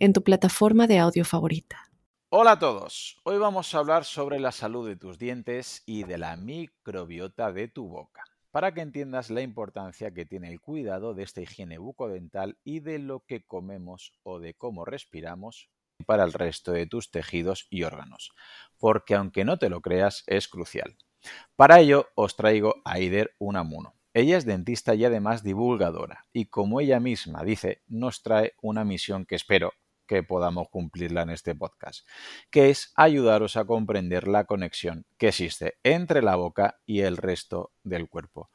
en tu plataforma de audio favorita. Hola a todos, hoy vamos a hablar sobre la salud de tus dientes y de la microbiota de tu boca, para que entiendas la importancia que tiene el cuidado de esta higiene bucodental y de lo que comemos o de cómo respiramos para el resto de tus tejidos y órganos, porque aunque no te lo creas, es crucial. Para ello os traigo a Aider Unamuno. Ella es dentista y además divulgadora, y como ella misma dice, nos trae una misión que espero que podamos cumplirla en este podcast, que es ayudaros a comprender la conexión que existe entre la boca y el resto del cuerpo.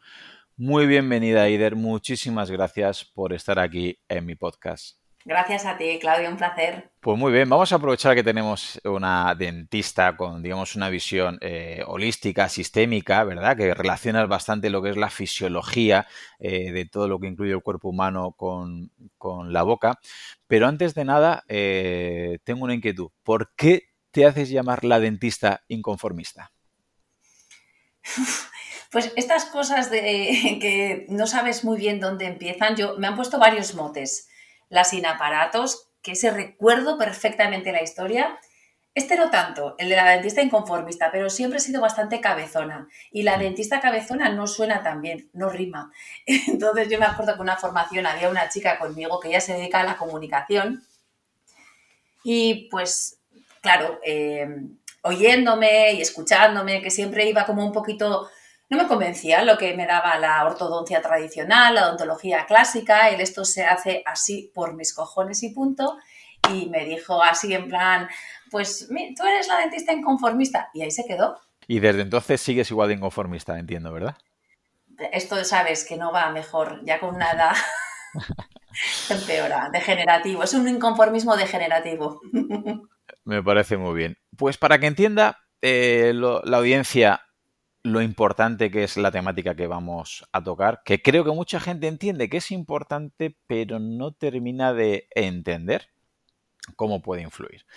Muy bienvenida, Aider. Muchísimas gracias por estar aquí en mi podcast. Gracias a ti, Claudio, un placer. Pues muy bien, vamos a aprovechar que tenemos una dentista con, digamos, una visión eh, holística, sistémica, ¿verdad? Que relaciona bastante lo que es la fisiología eh, de todo lo que incluye el cuerpo humano con, la boca. Pero antes de nada, eh, tengo una inquietud. ¿Por qué te haces llamar la dentista inconformista? Pues estas cosas de que no sabes muy bien dónde empiezan, yo me han puesto varios motes las sin aparatos, que se recuerdo perfectamente la historia. Este no tanto, el de la dentista inconformista, pero siempre he sido bastante cabezona. Y la dentista cabezona no suena tan bien, no rima. Entonces yo me acuerdo que una formación había una chica conmigo que ya se dedica a la comunicación. Y pues, claro, eh, oyéndome y escuchándome, que siempre iba como un poquito no me convencía lo que me daba la ortodoncia tradicional, la odontología clásica, el esto se hace así por mis cojones y punto. Y me dijo así en plan, pues tú eres la dentista inconformista. Y ahí se quedó. Y desde entonces sigues igual de inconformista, entiendo, ¿verdad? Esto sabes que no va mejor, ya con una edad empeora, degenerativo. Es un inconformismo degenerativo. Me parece muy bien. Pues para que entienda eh, la audiencia lo importante que es la temática que vamos a tocar, que creo que mucha gente entiende que es importante, pero no termina de entender cómo puede influir.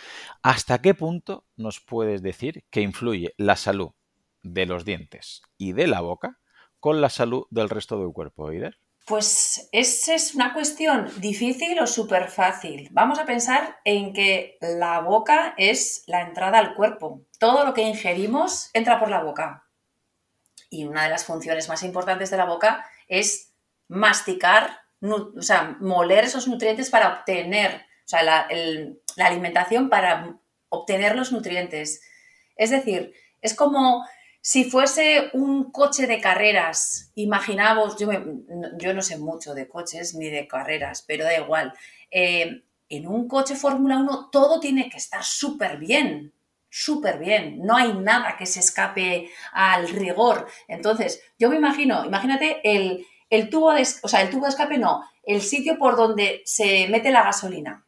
¿Hasta qué punto nos puedes decir que influye la salud de los dientes y de la boca con la salud del resto del cuerpo, Eider? Pues esa es una cuestión difícil o súper fácil. Vamos a pensar en que la boca es la entrada al cuerpo. Todo lo que ingerimos entra por la boca. Y una de las funciones más importantes de la boca es masticar, o sea, moler esos nutrientes para obtener, o sea, la, alimentación para obtener los nutrientes. Es decir, es como si fuese un coche de carreras, imaginaos, yo, yo, no sé mucho de coches ni de carreras, pero da igual. Eh, en un coche Fórmula 1 todo tiene que estar súper bien, súper bien, no hay nada que se escape al rigor. Entonces, yo me imagino, imagínate el, tubo de, o sea, el tubo de escape no, el sitio por donde se mete la gasolina.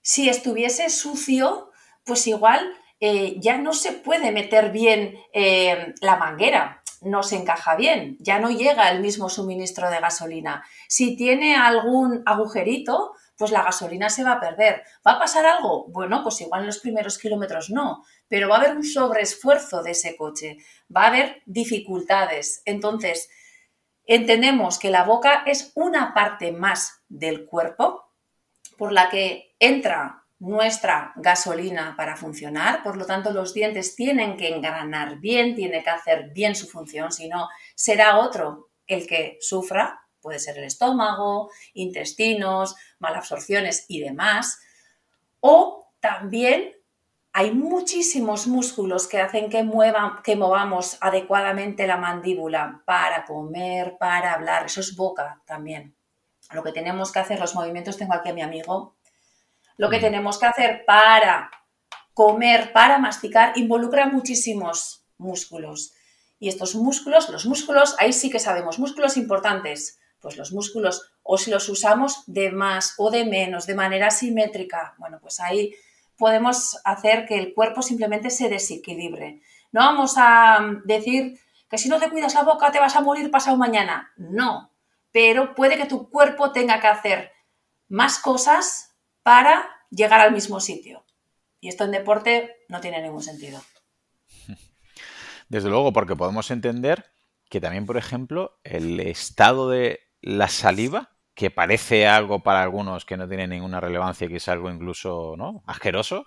Si estuviese sucio, pues igual eh, ya no se puede meter bien eh, la manguera, no se encaja bien, ya no llega el mismo suministro de gasolina. Si tiene algún agujerito, pues la gasolina se va a perder. ¿Va a pasar algo? Bueno, pues igual en los primeros kilómetros no, pero va a haber un sobreesfuerzo de ese coche, va a haber dificultades. Entonces, entendemos que la boca es una parte más del cuerpo por la que entra nuestra gasolina para funcionar, por lo tanto los dientes tienen que engranar bien, tiene que hacer bien su función, si no será otro el que sufra puede ser el estómago, intestinos, malabsorciones y demás. O también hay muchísimos músculos que hacen que, muevan, que movamos adecuadamente la mandíbula para comer, para hablar. Eso es boca también. Lo que tenemos que hacer, los movimientos, tengo aquí a mi amigo, lo que tenemos que hacer para comer, para masticar, involucra muchísimos músculos. Y estos músculos, los músculos, ahí sí que sabemos, músculos importantes, pues los músculos, o si los usamos de más o de menos, de manera simétrica, bueno, pues ahí podemos hacer que el cuerpo simplemente se desequilibre. No vamos a decir que si no te cuidas la boca te vas a morir pasado mañana. No, pero puede que tu cuerpo tenga que hacer más cosas para llegar al mismo sitio. Y esto en deporte no tiene ningún sentido. Desde luego, porque podemos entender que también, por ejemplo, el estado de la saliva, que parece algo para algunos que no tiene ninguna relevancia, que es algo incluso ¿no? asqueroso,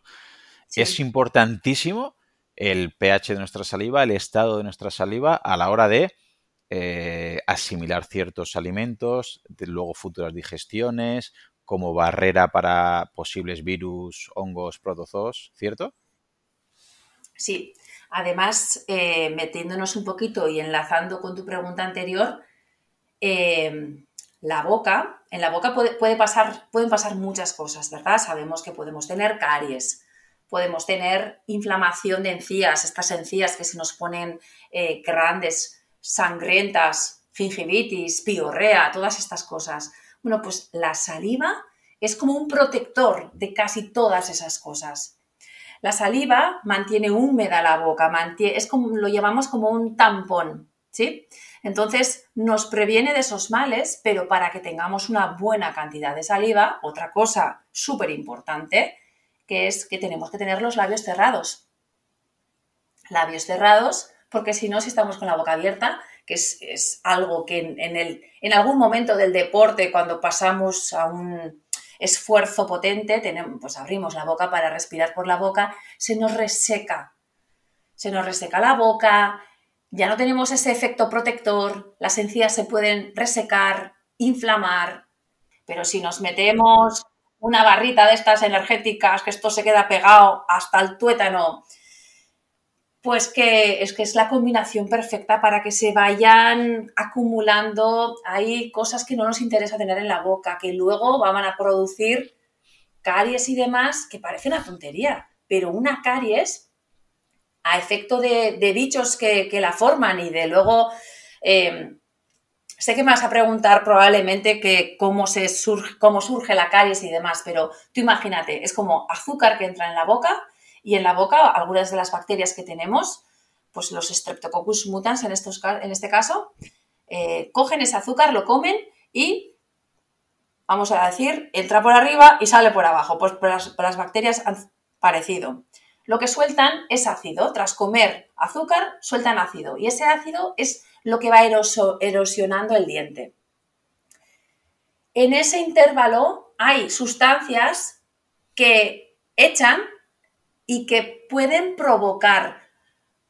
es importantísimo el pH de nuestra saliva, el estado de nuestra saliva a la hora de eh, asimilar ciertos alimentos, de luego futuras digestiones, como barrera para posibles virus, hongos, protozoos, ¿cierto? Sí, además, eh, metiéndonos un poquito y enlazando con tu pregunta anterior, eh, la boca, en la boca puede, pueden pasar muchas cosas, ¿verdad? Sabemos que podemos tener caries, podemos tener inflamación de encías, estas encías que se nos ponen eh, grandes, sangrientas, gingivitis, piorrea, todas estas cosas. Bueno, pues la saliva es como un protector de casi todas esas cosas. La saliva mantiene húmeda la boca, mantiene, es como, lo llamamos como un tampón, Entonces nos previene de esos males, pero para que tengamos una buena cantidad de saliva, otra cosa súper importante que es que tenemos que tener los labios cerrados. Labios cerrados, porque si no, si estamos con la boca abierta, que es, algo que en, el, en algún momento del deporte, cuando pasamos a un esfuerzo potente, tenemos, pues abrimos la boca para respirar por la boca, se nos reseca. Se nos reseca la boca, ya no tenemos ese efecto protector, las encías se pueden resecar, inflamar, pero si nos metemos una barrita de estas energéticas, que esto se queda pegado hasta el tuétano, pues que es que es la combinación perfecta para que se vayan acumulando ahí cosas que no nos interesa tener en la boca, que luego van a producir caries y demás, que parece una tontería, pero una caries, a efecto de, bichos que, la forman y de luego eh, Sé que me vas a preguntar probablemente que cómo, se surge, cómo surge la caries y demás, pero tú imagínate, es como azúcar que entra en la boca y en la boca algunas de las bacterias que tenemos, pues los Streptococcus mutans en, estos, en este caso, eh, cogen ese azúcar, lo comen y, vamos a decir, entra por arriba y sale por abajo. Pues las, las bacterias han parecido. Lo que sueltan es ácido. Tras comer azúcar, sueltan ácido. Y ese ácido es lo que va erosionando el diente. En ese intervalo hay sustancias que echan y que pueden provocar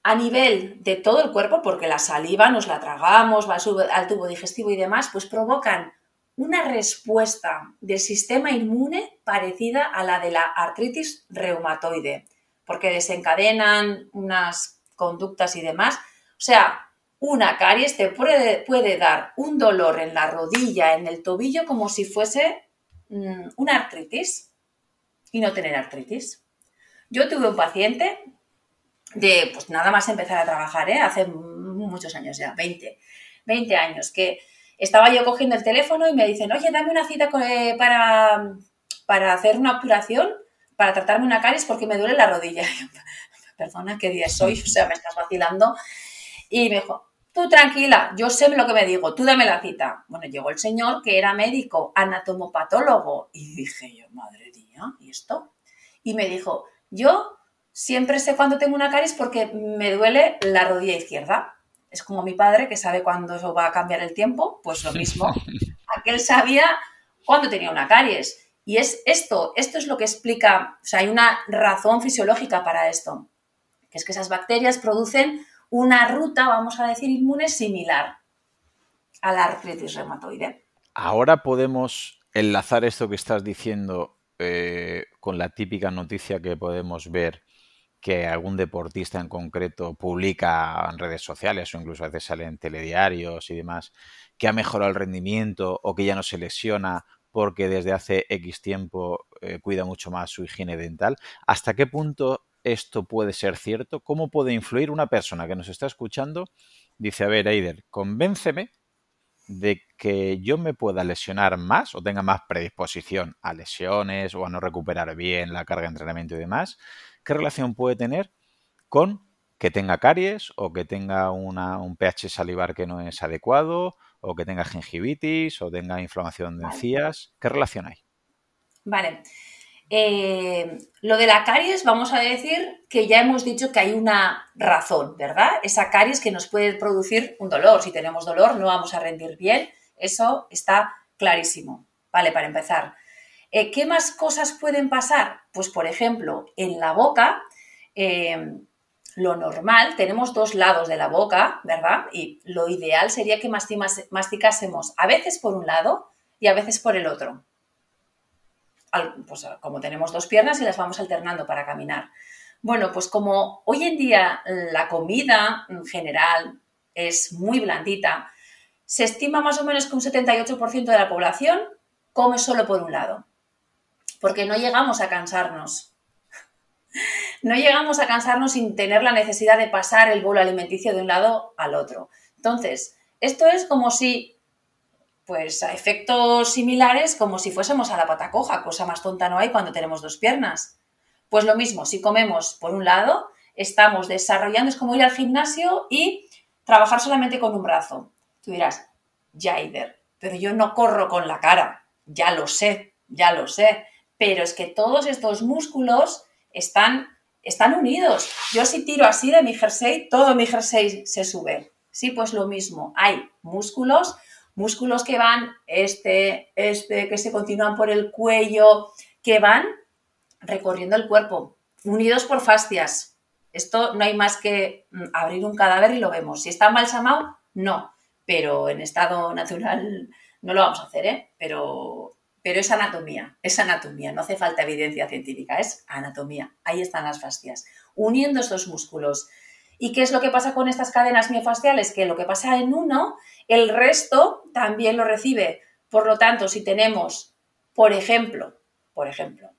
a nivel de todo el cuerpo, porque la saliva nos la tragamos, va al tubo digestivo y demás, pues provocan una respuesta del sistema inmune parecida a la de la artritis reumatoide, porque desencadenan unas conductas y demás. O sea, una caries te puede, dar un dolor en la rodilla, en el tobillo, como si fuese mm, una artritis y no tener artritis. Yo tuve un paciente de, pues nada más empezar a trabajar, ¿eh? hace muchos años ya, 20, 20 años, que estaba yo cogiendo el teléfono y me dicen, oye, dame una cita eh, para, para hacer una apuración, para tratarme una caries porque me duele la rodilla. Perdona, ¿qué día soy? O sea, me estás vacilando. Y me dijo, Tú tranquila, yo sé lo que me digo, tú dame la cita. Bueno, llegó el señor que era médico, anatomopatólogo, y dije yo, madre mía, ¿y esto? Y me dijo, yo siempre sé cuándo tengo una caries porque me duele la rodilla izquierda. Es como mi padre que sabe cuándo va a cambiar el tiempo, pues lo mismo. Aquel sabía cuándo tenía una caries. Y es esto, esto es lo que explica, o sea, hay una razón fisiológica para esto, que es que esas bacterias producen una ruta, vamos a decir, inmune similar a la artritis reumatoide. Ahora podemos enlazar esto que estás diciendo eh, con la típica noticia que podemos ver que algún deportista en concreto publica en redes sociales o incluso a veces sale en telediarios y demás, que ha mejorado el rendimiento o que ya no se lesiona porque desde hace X tiempo eh, cuida mucho más su higiene dental. ¿Hasta qué punto esto puede ser cierto? ¿Cómo puede influir una persona que nos está escuchando? Dice, a ver, Eider, convénceme de que yo me pueda lesionar más o tenga más predisposición a lesiones o a no recuperar bien la carga de entrenamiento y demás, ¿qué relación puede tener con que tenga caries o que tenga un pH salivar que no es adecuado o que tenga gingivitis o tenga inflamación de encías? ¿Qué relación hay? Vale. Eh, lo de la caries, vamos a decir que ya hemos dicho que hay una razón, ¿verdad? Esa caries que nos puede producir un dolor. Si tenemos dolor, no vamos a rendir bien. Eso está clarísimo. Vale, para empezar. Eh, ¿Qué más cosas pueden pasar? Pues, por ejemplo, en la boca, eh, lo normal, tenemos dos lados de la boca, ¿verdad? Y lo ideal sería que masticásemos a veces por un lado y a veces por el otro pues, como tenemos dos piernas y las vamos alternando para caminar. Bueno, pues como hoy en día la comida en general es muy blandita, se estima más o menos que un 78% de la población come solo por un lado, porque no llegamos a cansarnos. No llegamos a cansarnos sin tener la necesidad de pasar el bolo alimenticio de un lado al otro. Entonces, esto es como si pues a efectos similares como si fuésemos a la pata coja, cosa más tonta no hay cuando tenemos dos piernas. Pues lo mismo, si comemos por un lado, estamos desarrollando, es como ir al gimnasio y trabajar solamente con un brazo. Tú dirás, Jaider, pero yo no corro con la cara, ya lo sé, ya lo sé, pero es que todos estos músculos están, están unidos. Yo si tiro así de mi jersey, todo mi jersey se sube. Sí, pues lo mismo, hay músculos músculos que van, este, este, que se continúan por el cuello, que van recorriendo el cuerpo, unidos por fascias. Esto no hay más que mm, abrir un cadáver y lo vemos. Si está embalsamado, no, pero en estado natural no lo vamos a hacer, ¿eh? Pero, pero es anatomía, es anatomía, no hace falta evidencia científica, es anatomía. Ahí están las fascias, uniendo estos músculos. ¿Y qué es lo que pasa con estas cadenas miofasciales? Que lo que pasa en uno el resto también lo recibe. Por lo tanto, si tenemos, por ejemplo, por ejemplo,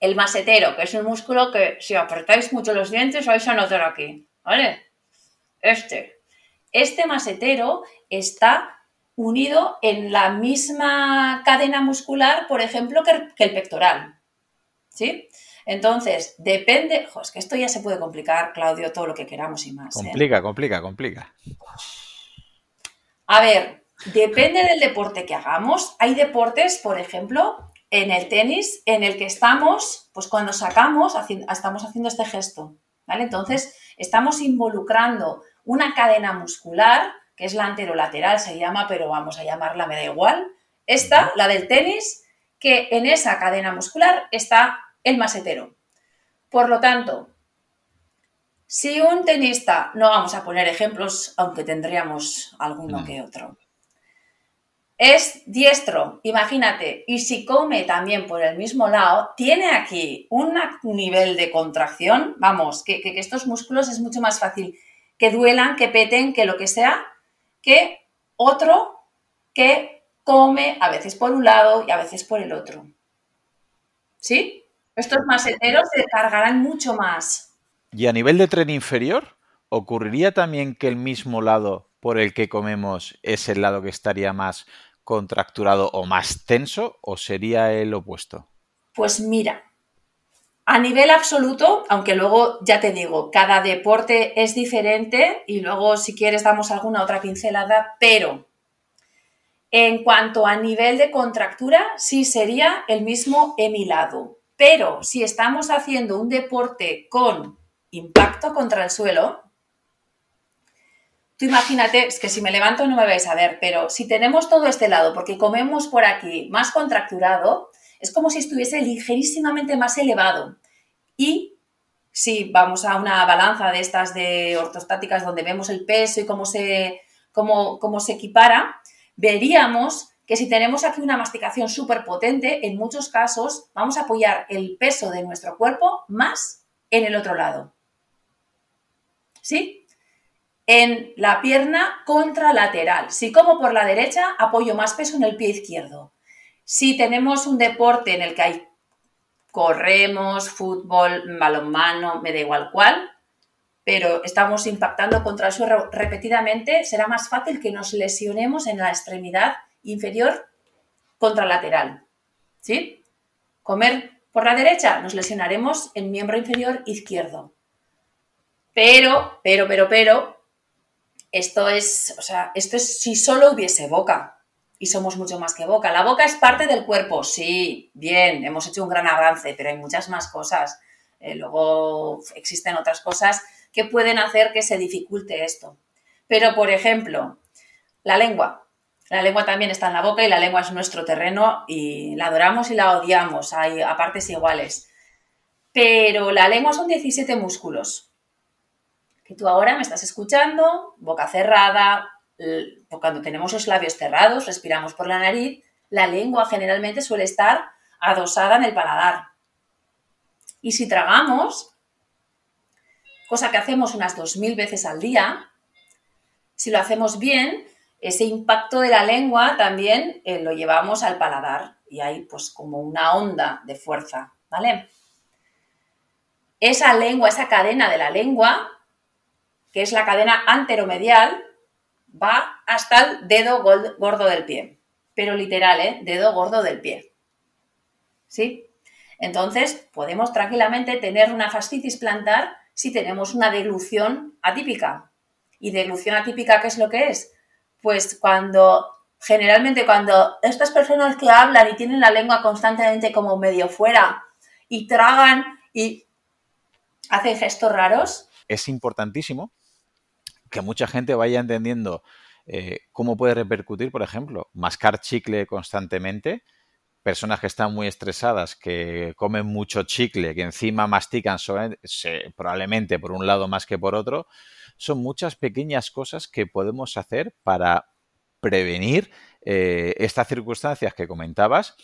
el masetero, que es un músculo que si apretáis mucho los dientes vais a notar aquí, ¿vale? Este. Este masetero está unido en la misma cadena muscular, por ejemplo, que el pectoral. ¿Sí? Entonces, depende. es que esto ya se puede complicar, Claudio, todo lo que queramos y más. ¿eh? Complica, complica, complica. A ver, depende del deporte que hagamos. Hay deportes, por ejemplo, en el tenis, en el que estamos, pues cuando sacamos, estamos haciendo este gesto, ¿vale? Entonces, estamos involucrando una cadena muscular, que es la anterolateral, se llama, pero vamos a llamarla, me da igual. Esta, la del tenis, que en esa cadena muscular está el masetero. Por lo tanto, si un tenista, no vamos a poner ejemplos, aunque tendríamos alguno que otro, es diestro, imagínate, y si come también por el mismo lado, tiene aquí un nivel de contracción, vamos, que, que, estos músculos es mucho más fácil que duelan, que peten, que lo que sea, que otro que come a veces por un lado y a veces por el otro. ¿Sí? Estos maseteros se cargarán mucho más. Y a nivel de tren inferior, ¿ocurriría también que el mismo lado por el que comemos es el lado que estaría más contracturado o más tenso o sería el opuesto? Pues mira, a nivel absoluto, aunque luego ya te digo, cada deporte es diferente y luego si quieres damos alguna otra pincelada, pero en cuanto a nivel de contractura, sí sería el mismo emilado. Pero si estamos haciendo un deporte con impacto contra el suelo, tú imagínate, es que si me levanto no me vais a ver, pero si tenemos todo este lado, porque comemos por aquí más contracturado, es como si estuviese ligerísimamente más elevado. Y si vamos a una balanza de estas de ortostáticas donde vemos el peso y cómo se, cómo, cómo se equipara, veríamos que si tenemos aquí una masticación súper potente, en muchos casos vamos a apoyar el peso de nuestro cuerpo más en el otro lado. ¿sí? En la pierna contralateral. Si como por la derecha, apoyo más peso en el pie izquierdo. Si tenemos un deporte en el que hay corremos, fútbol, balonmano, me da igual cuál, pero estamos impactando contra el suelo repetidamente, será más fácil que nos lesionemos en la extremidad inferior contralateral. ¿Sí? Comer por la derecha, nos lesionaremos en miembro inferior izquierdo. Pero, pero, pero, pero, esto es, o sea, esto es si solo hubiese boca. Y somos mucho más que boca. La boca es parte del cuerpo, sí, bien, hemos hecho un gran avance, pero hay muchas más cosas. Eh, luego existen otras cosas que pueden hacer que se dificulte esto. Pero, por ejemplo, la lengua. La lengua también está en la boca y la lengua es nuestro terreno y la adoramos y la odiamos, hay a partes iguales. Pero la lengua son 17 músculos. Que tú ahora me estás escuchando, boca cerrada, cuando tenemos los labios cerrados, respiramos por la nariz, la lengua generalmente suele estar adosada en el paladar. Y si tragamos, cosa que hacemos unas 2.000 veces al día, si lo hacemos bien, ese impacto de la lengua también eh, lo llevamos al paladar y hay pues como una onda de fuerza, ¿vale? Esa lengua, esa cadena de la lengua, que es la cadena anteromedial, va hasta el dedo gordo del pie, pero literal, ¿eh? Dedo gordo del pie. ¿Sí? Entonces, podemos tranquilamente tener una fascitis plantar si tenemos una deglución atípica. ¿Y deglución atípica qué es lo que es? pues cuando, generalmente cuando estas personas que hablan y tienen la lengua constantemente como medio fuera y tragan y hacen gestos raros. Es importantísimo que mucha gente vaya entendiendo eh, cómo puede repercutir, por ejemplo, mascar chicle constantemente, personas que están muy estresadas, que comen mucho chicle, que encima mastican probablemente por un lado más que por otro, son muchas pequeñas cosas que podemos hacer para prevenir eh, estas circunstancias que comentabas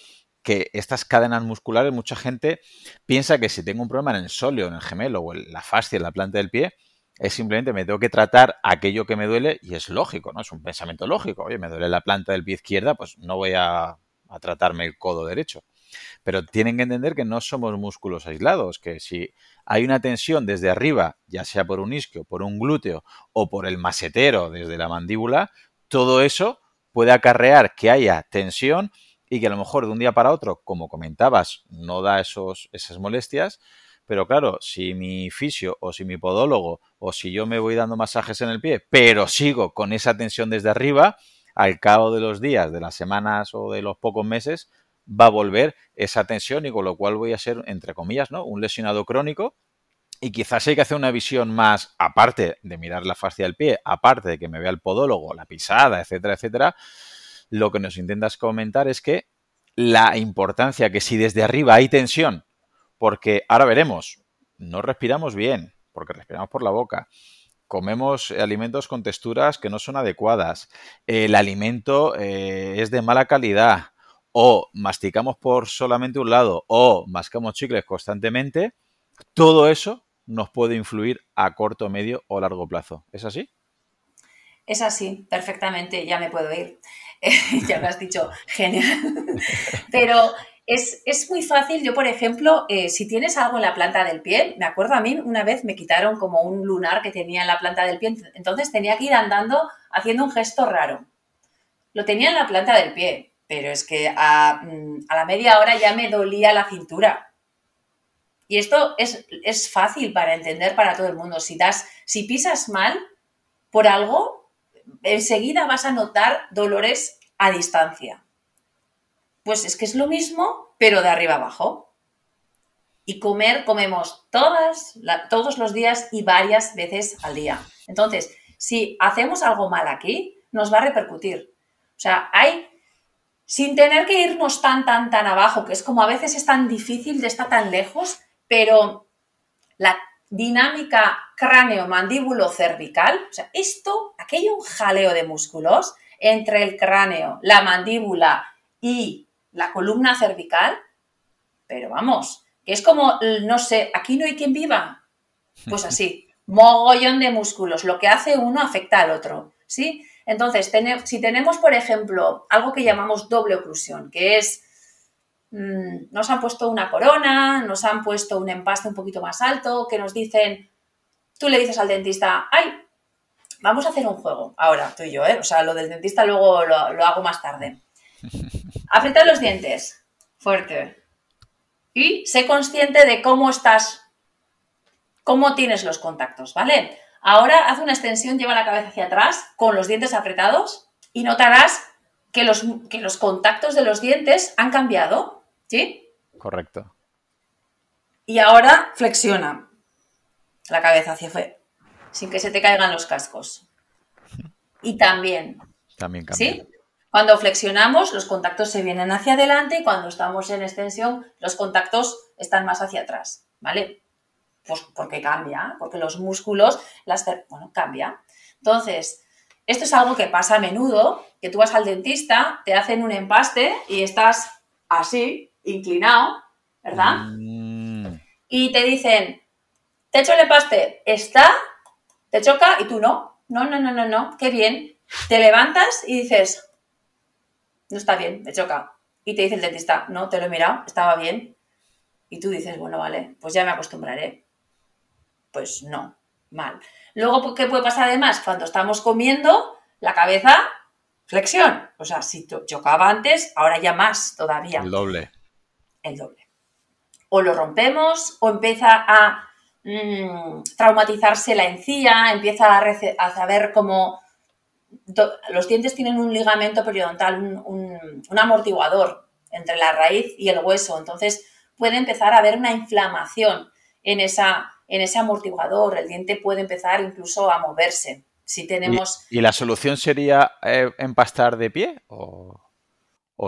que estas cadenas musculares, mucha gente piensa que si tengo un problema en el sóleo, en el gemelo o en la fascia, en la planta del pie, es simplemente me tengo que tratar aquello que me duele y es lógico, ¿no? Es un pensamiento lógico. Oye, me duele la planta del pie izquierda, pues no voy a tratarme el codo derecho. Pero tienen que entender que no somos músculos aislados, que si hay una tensión desde arriba, ya sea por un isquio, por un glúteo o por el masetero desde la mandíbula, todo eso puede acarrear que haya tensión y que a lo mejor de un día para otro, como comentabas, no da esos, esas molestias, pero claro, si mi fisio o si mi podólogo o si yo me voy dando masajes en el pie, pero sigo con esa tensión desde arriba, al cabo de los días, de las semanas o de los pocos meses, va a volver esa tensión y con lo cual voy a ser, entre comillas, ¿no? un lesionado crónico. Y quizás hay que hacer una visión más, aparte de mirar la fascia del pie, aparte de que me vea el podólogo, la pisada, etcétera, etcétera, lo que nos intentas comentar es que la importancia que si desde arriba hay tensión, porque ahora veremos, no respiramos bien, porque respiramos por la boca, comemos alimentos con texturas que no son adecuadas, el alimento eh, es de mala calidad, o masticamos por solamente un lado o mascamos chicles constantemente, todo eso nos puede influir a corto, medio o largo plazo. ¿Es así? Es así, perfectamente, ya me puedo ir. ya me has dicho, genial. Pero es, muy fácil. Yo, por ejemplo, eh, si tienes algo en la planta del pie, me acuerdo a mí, una vez me quitaron como un lunar que tenía en la planta del pie, entonces tenía que ir andando haciendo un gesto raro. Lo tenía en la planta del pie pero es que mm, a, la media hora ya me dolía la cintura. Y esto es, fácil para entender para todo el mundo. Si, das, si pisas mal por algo, enseguida vas a notar dolores a distancia. Pues es que es lo mismo, pero de arriba abajo. Y comer, comemos todas, todos los días y varias veces al día. Entonces, si hacemos algo mal aquí, nos va a repercutir. O sea, hay sin tener que irnos tan, tan, tan abajo, que es como a veces es tan difícil de estar tan lejos, pero la dinámica cráneo-mandíbulo-cervical, o sea, esto, aquello un jaleo de músculos entre el cráneo, la mandíbula y la columna cervical, pero vamos, que es como, no sé, aquí no hay quien viva. Pues así, mogollón de músculos, lo que hace uno afecta al otro, ¿sí? Entonces, si tenemos, por ejemplo, algo que llamamos doble oclusión, que es, mm, nos han puesto una corona, nos han puesto un empaste un poquito más alto, que nos dicen, tú le dices al dentista, ay, vamos a hacer un juego, ahora tú y yo, ¿eh? O sea, lo del dentista luego lo, hago más tarde. Aprieta los dientes, fuerte. Y sé consciente de cómo estás, cómo tienes los contactos, ¿vale? Ahora haz una extensión, lleva la cabeza hacia atrás con los dientes apretados y notarás que los, que los contactos de los dientes han cambiado, ¿sí? Correcto. Y ahora flexiona la cabeza hacia afuera, sin que se te caigan los cascos. Y también. También cambia. ¿Sí? Cuando flexionamos, los contactos se vienen hacia adelante y cuando estamos en extensión, los contactos están más hacia atrás, ¿vale? Pues porque cambia, porque los músculos, las, bueno, cambia. Entonces, esto es algo que pasa a menudo, que tú vas al dentista, te hacen un empaste y estás así, inclinado, ¿verdad? Mm. Y te dicen, te echo el empaste, está, te choca y tú no. No, no, no, no, no, qué bien. Te levantas y dices, no está bien, me choca. Y te dice el dentista, no, te lo he mirado, estaba bien. Y tú dices, bueno, vale, pues ya me acostumbraré pues no, mal. Luego, ¿qué puede pasar además? Cuando estamos comiendo, la cabeza, flexión. O sea, si chocaba antes, ahora ya más todavía. El doble. El doble. O lo rompemos, o empieza a mm, traumatizarse la encía, empieza a, saber cómo... Los dientes tienen un ligamento periodontal, un, un amortiguador entre la raíz y el hueso. Entonces puede empezar a haber una inflamación en esa en ese amortiguador, el diente puede empezar incluso a moverse. Si tenemos... ¿Y, la solución sería eh, empastar de pie o,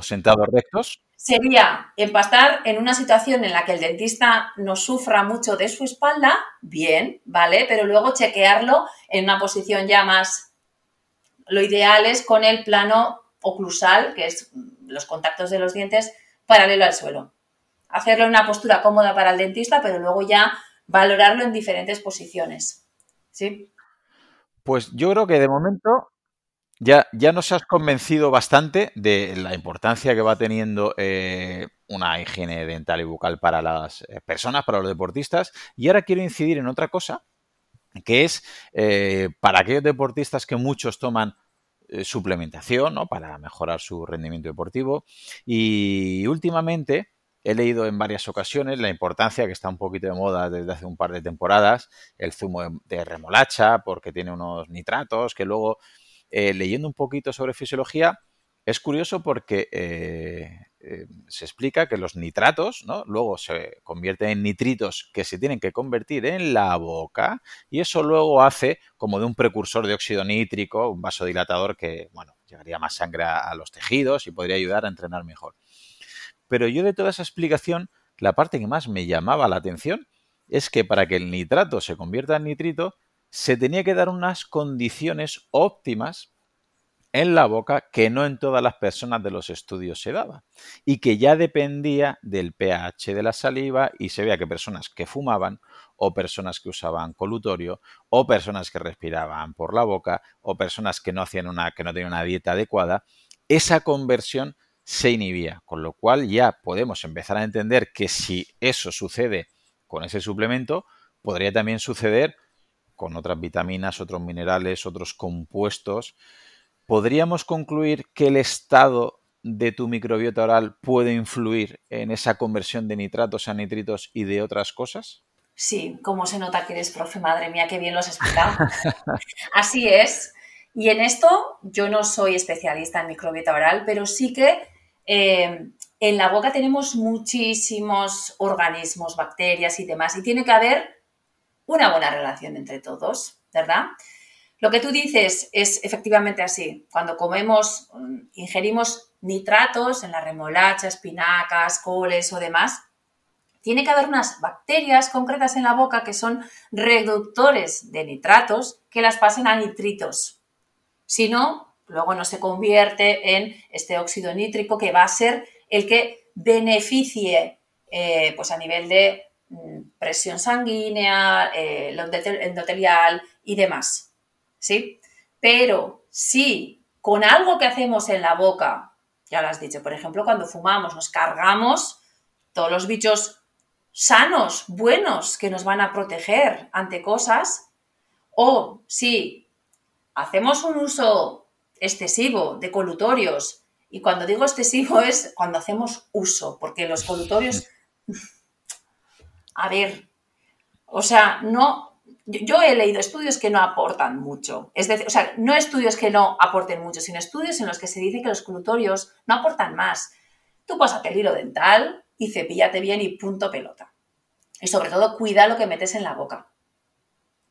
sentados rectos? Sería empastar en una situación en la que el dentista no sufra mucho de su espalda, bien, ¿vale? Pero luego chequearlo en una posición ya más... Lo ideal es con el plano oclusal, que es los contactos de los dientes, paralelo al suelo. Hacerlo en una postura cómoda para el dentista, pero luego ya valorarlo en diferentes posiciones. ¿Sí? Pues yo creo que de momento ya, ya nos has convencido bastante de la importancia que va teniendo eh, una higiene dental y bucal para las eh, personas, para los deportistas. Y ahora quiero incidir en otra cosa, que es eh, para aquellos deportistas que muchos toman suplementación ¿no? para mejorar su rendimiento deportivo. Y últimamente He leído en varias ocasiones la importancia que está un poquito de moda desde hace un par de temporadas, el zumo de remolacha, porque tiene unos nitratos, que luego, eh, leyendo un poquito sobre fisiología, es curioso porque eh, se explica que los nitratos ¿no? luego se convierten en nitritos que se tienen que convertir en la boca y eso luego hace como de un precursor de óxido nítrico, un vasodilatador que, bueno, llegaría más sangre a los tejidos y podría ayudar a entrenar mejor. Pero yo de toda esa explicación, la parte que más me llamaba la atención es que para que el nitrato se convierta en nitrito, se tenía que dar unas condiciones óptimas en la boca que no en todas las personas de los estudios se daba y que ya dependía del pH de la saliva y se veía que personas que fumaban o personas que usaban colutorio o personas que respiraban por la boca o personas que no hacían una que no tenían una dieta adecuada, esa conversión se inhibía, con lo cual ya podemos empezar a entender que si eso sucede con ese suplemento, podría también suceder con otras vitaminas, otros minerales, otros compuestos. ¿Podríamos concluir que el estado de tu microbiota oral puede influir en esa conversión de nitratos a nitritos y de otras cosas? Sí, como se nota que eres profe, madre mía, qué bien lo has explicado. Así es. Y en esto yo no soy especialista en microbiota oral, pero sí que eh, en la boca tenemos muchísimos organismos, bacterias y demás, y tiene que haber una buena relación entre todos, ¿verdad? Lo que tú dices es efectivamente así. Cuando comemos, mm, ingerimos nitratos en la remolacha, espinacas, coles o demás, tiene que haber unas bacterias concretas en la boca que son reductores de nitratos que las pasen a nitritos. Si no, luego no se convierte en este óxido nítrico que va a ser el que beneficie eh, pues a nivel de mm, presión sanguínea, eh, endotelial y demás. ¿Sí? Pero si con algo que hacemos en la boca, ya lo has dicho, por ejemplo, cuando fumamos, nos cargamos todos los bichos sanos, buenos, que nos van a proteger ante cosas, O si hacemos un uso excesivo de colutorios, y cuando digo excesivo es cuando hacemos uso, porque los colutorios, a ver, o sea, no, yo he leído estudios que no aportan mucho, es decir, o sea, no estudios que no aporten mucho, sino estudios en los que se dice que los colutorios no aportan más. Tú pásate el hilo dental y cepíllate bien y punto pelota. Y sobre todo, cuida lo que metes en la boca.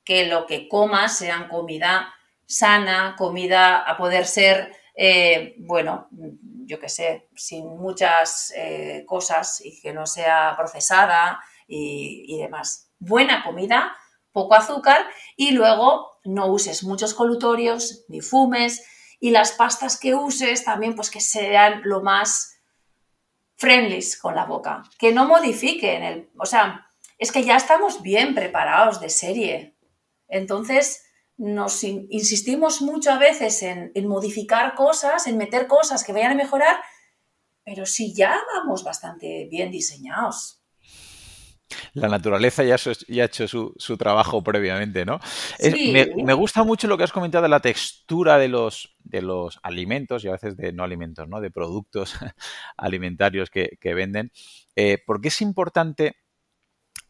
Que lo que comas sean comida sana, comida a poder ser, eh, bueno, yo qué sé, sin muchas eh, cosas y que no sea procesada y, y demás. Buena comida, poco azúcar y luego no uses muchos colutorios ni fumes y las pastas que uses también pues que sean lo más friendly con la boca, que no modifiquen el, o sea, es que ya estamos bien preparados de serie. Entonces, nos insistimos mucho a veces en, modificar cosas, en meter cosas que vayan a mejorar, pero si ya vamos bastante bien diseñados. La naturaleza ya, ha hecho su, trabajo previamente, ¿no? me, gusta mucho lo que has comentado de la textura de los, de los alimentos y a veces de no alimentos, ¿no? De productos alimentarios que, venden. Eh, porque es importante,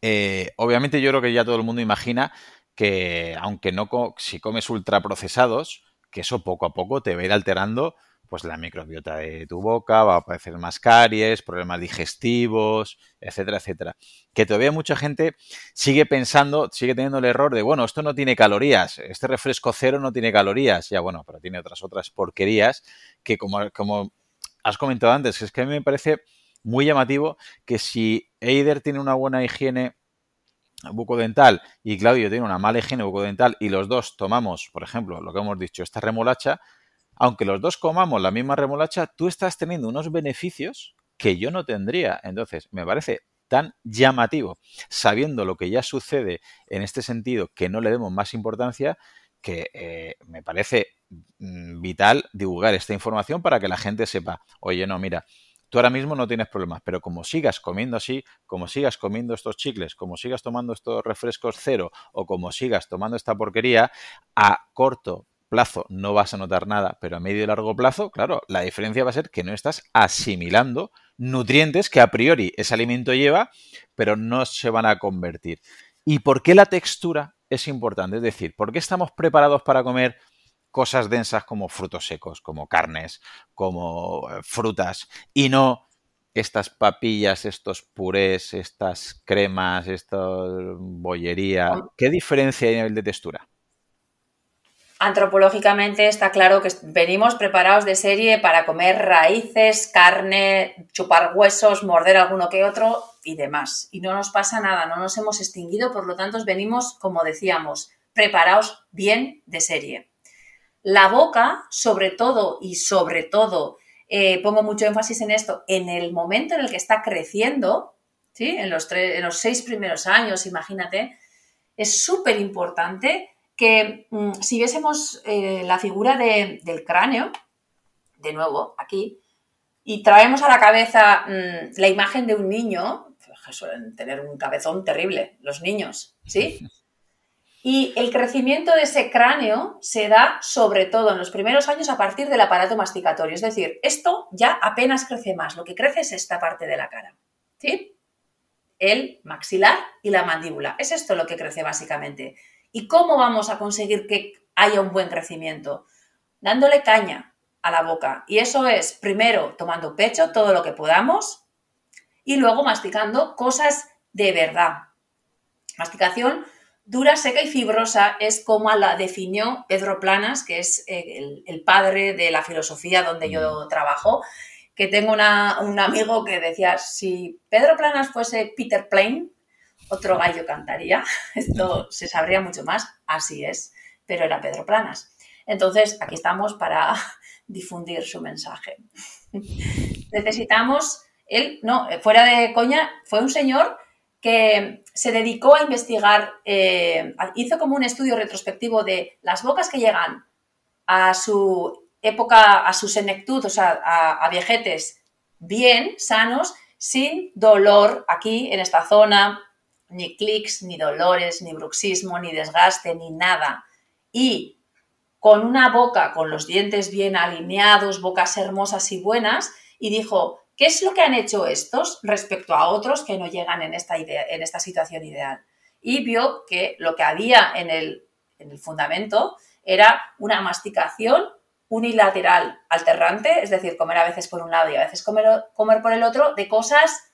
eh, obviamente yo creo que ya todo el mundo imagina que aunque no, si comes ultraprocesados, que eso poco a poco te va a ir alterando pues la microbiota de tu boca, va a aparecer más caries, problemas digestivos, etcétera, etcétera. Que todavía mucha gente sigue pensando, sigue teniendo el error de, bueno, esto no tiene calorías, este refresco cero no tiene calorías, ya bueno, pero tiene otras otras porquerías que como, como has comentado antes, es que a mí me parece muy llamativo que si Eider tiene una buena higiene bucodental y Claudio tiene una mala higiene bucodental y los dos tomamos, por ejemplo, lo que hemos dicho, esta remolacha, aunque los dos comamos la misma remolacha, tú estás teniendo unos beneficios que yo no tendría. Entonces, me parece tan llamativo, sabiendo lo que ya sucede en este sentido, que no le demos más importancia, que eh, me parece mm, vital divulgar esta información para que la gente sepa, oye, no, mira, Tú ahora mismo no tienes problemas, pero como sigas comiendo así, como sigas comiendo estos chicles, como sigas tomando estos refrescos cero o como sigas tomando esta porquería, a corto plazo no vas a notar nada, pero a medio y largo plazo, claro, la diferencia va a ser que no estás asimilando nutrientes que a priori ese alimento lleva, pero no se van a convertir. ¿Y por qué la textura es importante? Es decir, ¿por qué estamos preparados para comer cosas densas como frutos secos, como carnes, como eh, frutas, y no estas papillas, estos purés, estas cremas, esta bollería. ¿Qué diferencia hay a nivel de textura? Antropológicamente está claro que venimos preparados de serie para comer raíces, carne, chupar huesos, morder alguno que otro y demás. Y no nos pasa nada, no nos hemos extinguido, por lo tanto venimos, como decíamos, preparados bien de serie. La boca, sobre todo y sobre todo, eh, pongo mucho énfasis en esto, en el momento en el que está creciendo, ¿sí? en, los en los seis primeros años, imagínate, es súper importante que mm, si viésemos eh, la figura del cráneo, de nuevo, aquí, y traemos a la cabeza mm, la imagen de un niño, suelen tener un cabezón terrible, los niños, ¿sí? Y el crecimiento de ese cráneo se da sobre todo en los primeros años a partir del aparato masticatorio. Es decir, esto ya apenas crece más, lo que crece es esta parte de la cara. ¿Sí? El maxilar y la mandíbula. Es esto lo que crece básicamente. ¿Y cómo vamos a conseguir que haya un buen crecimiento? Dándole caña a la boca. Y eso es, primero, tomando pecho todo lo que podamos y luego masticando cosas de verdad. Masticación Dura, seca y fibrosa es como la definió Pedro Planas, que es eh, el, padre de la filosofía donde yo mm. trabajo, que tengo un amigo que decía, si Pedro Planas fuese Peter Plain, otro gallo cantaría, esto se sabría mucho más, así es, pero era Pedro Planas. Entonces, aquí estamos para difundir su mensaje. Necesitamos, él, no, fuera de coña, fue un señor que se dedicó a investigar, eh, hizo como un estudio retrospectivo de las bocas que llegan a su época, a su senectud, o sea, a, a viejetes bien, sanos, sin dolor aquí en esta zona, ni clics, ni dolores, ni bruxismo, ni desgaste, ni nada. Y con una boca, con los dientes bien alineados, bocas hermosas y buenas, y dijo, ¿qué es lo que han hecho estos respecto a otros que no llegan en esta, idea, en esta situación ideal? Y vio que lo que había en el, en el fundamento era una masticación unilateral alterante, es decir, comer a veces por un lado y a veces comer, comer por el otro, de cosas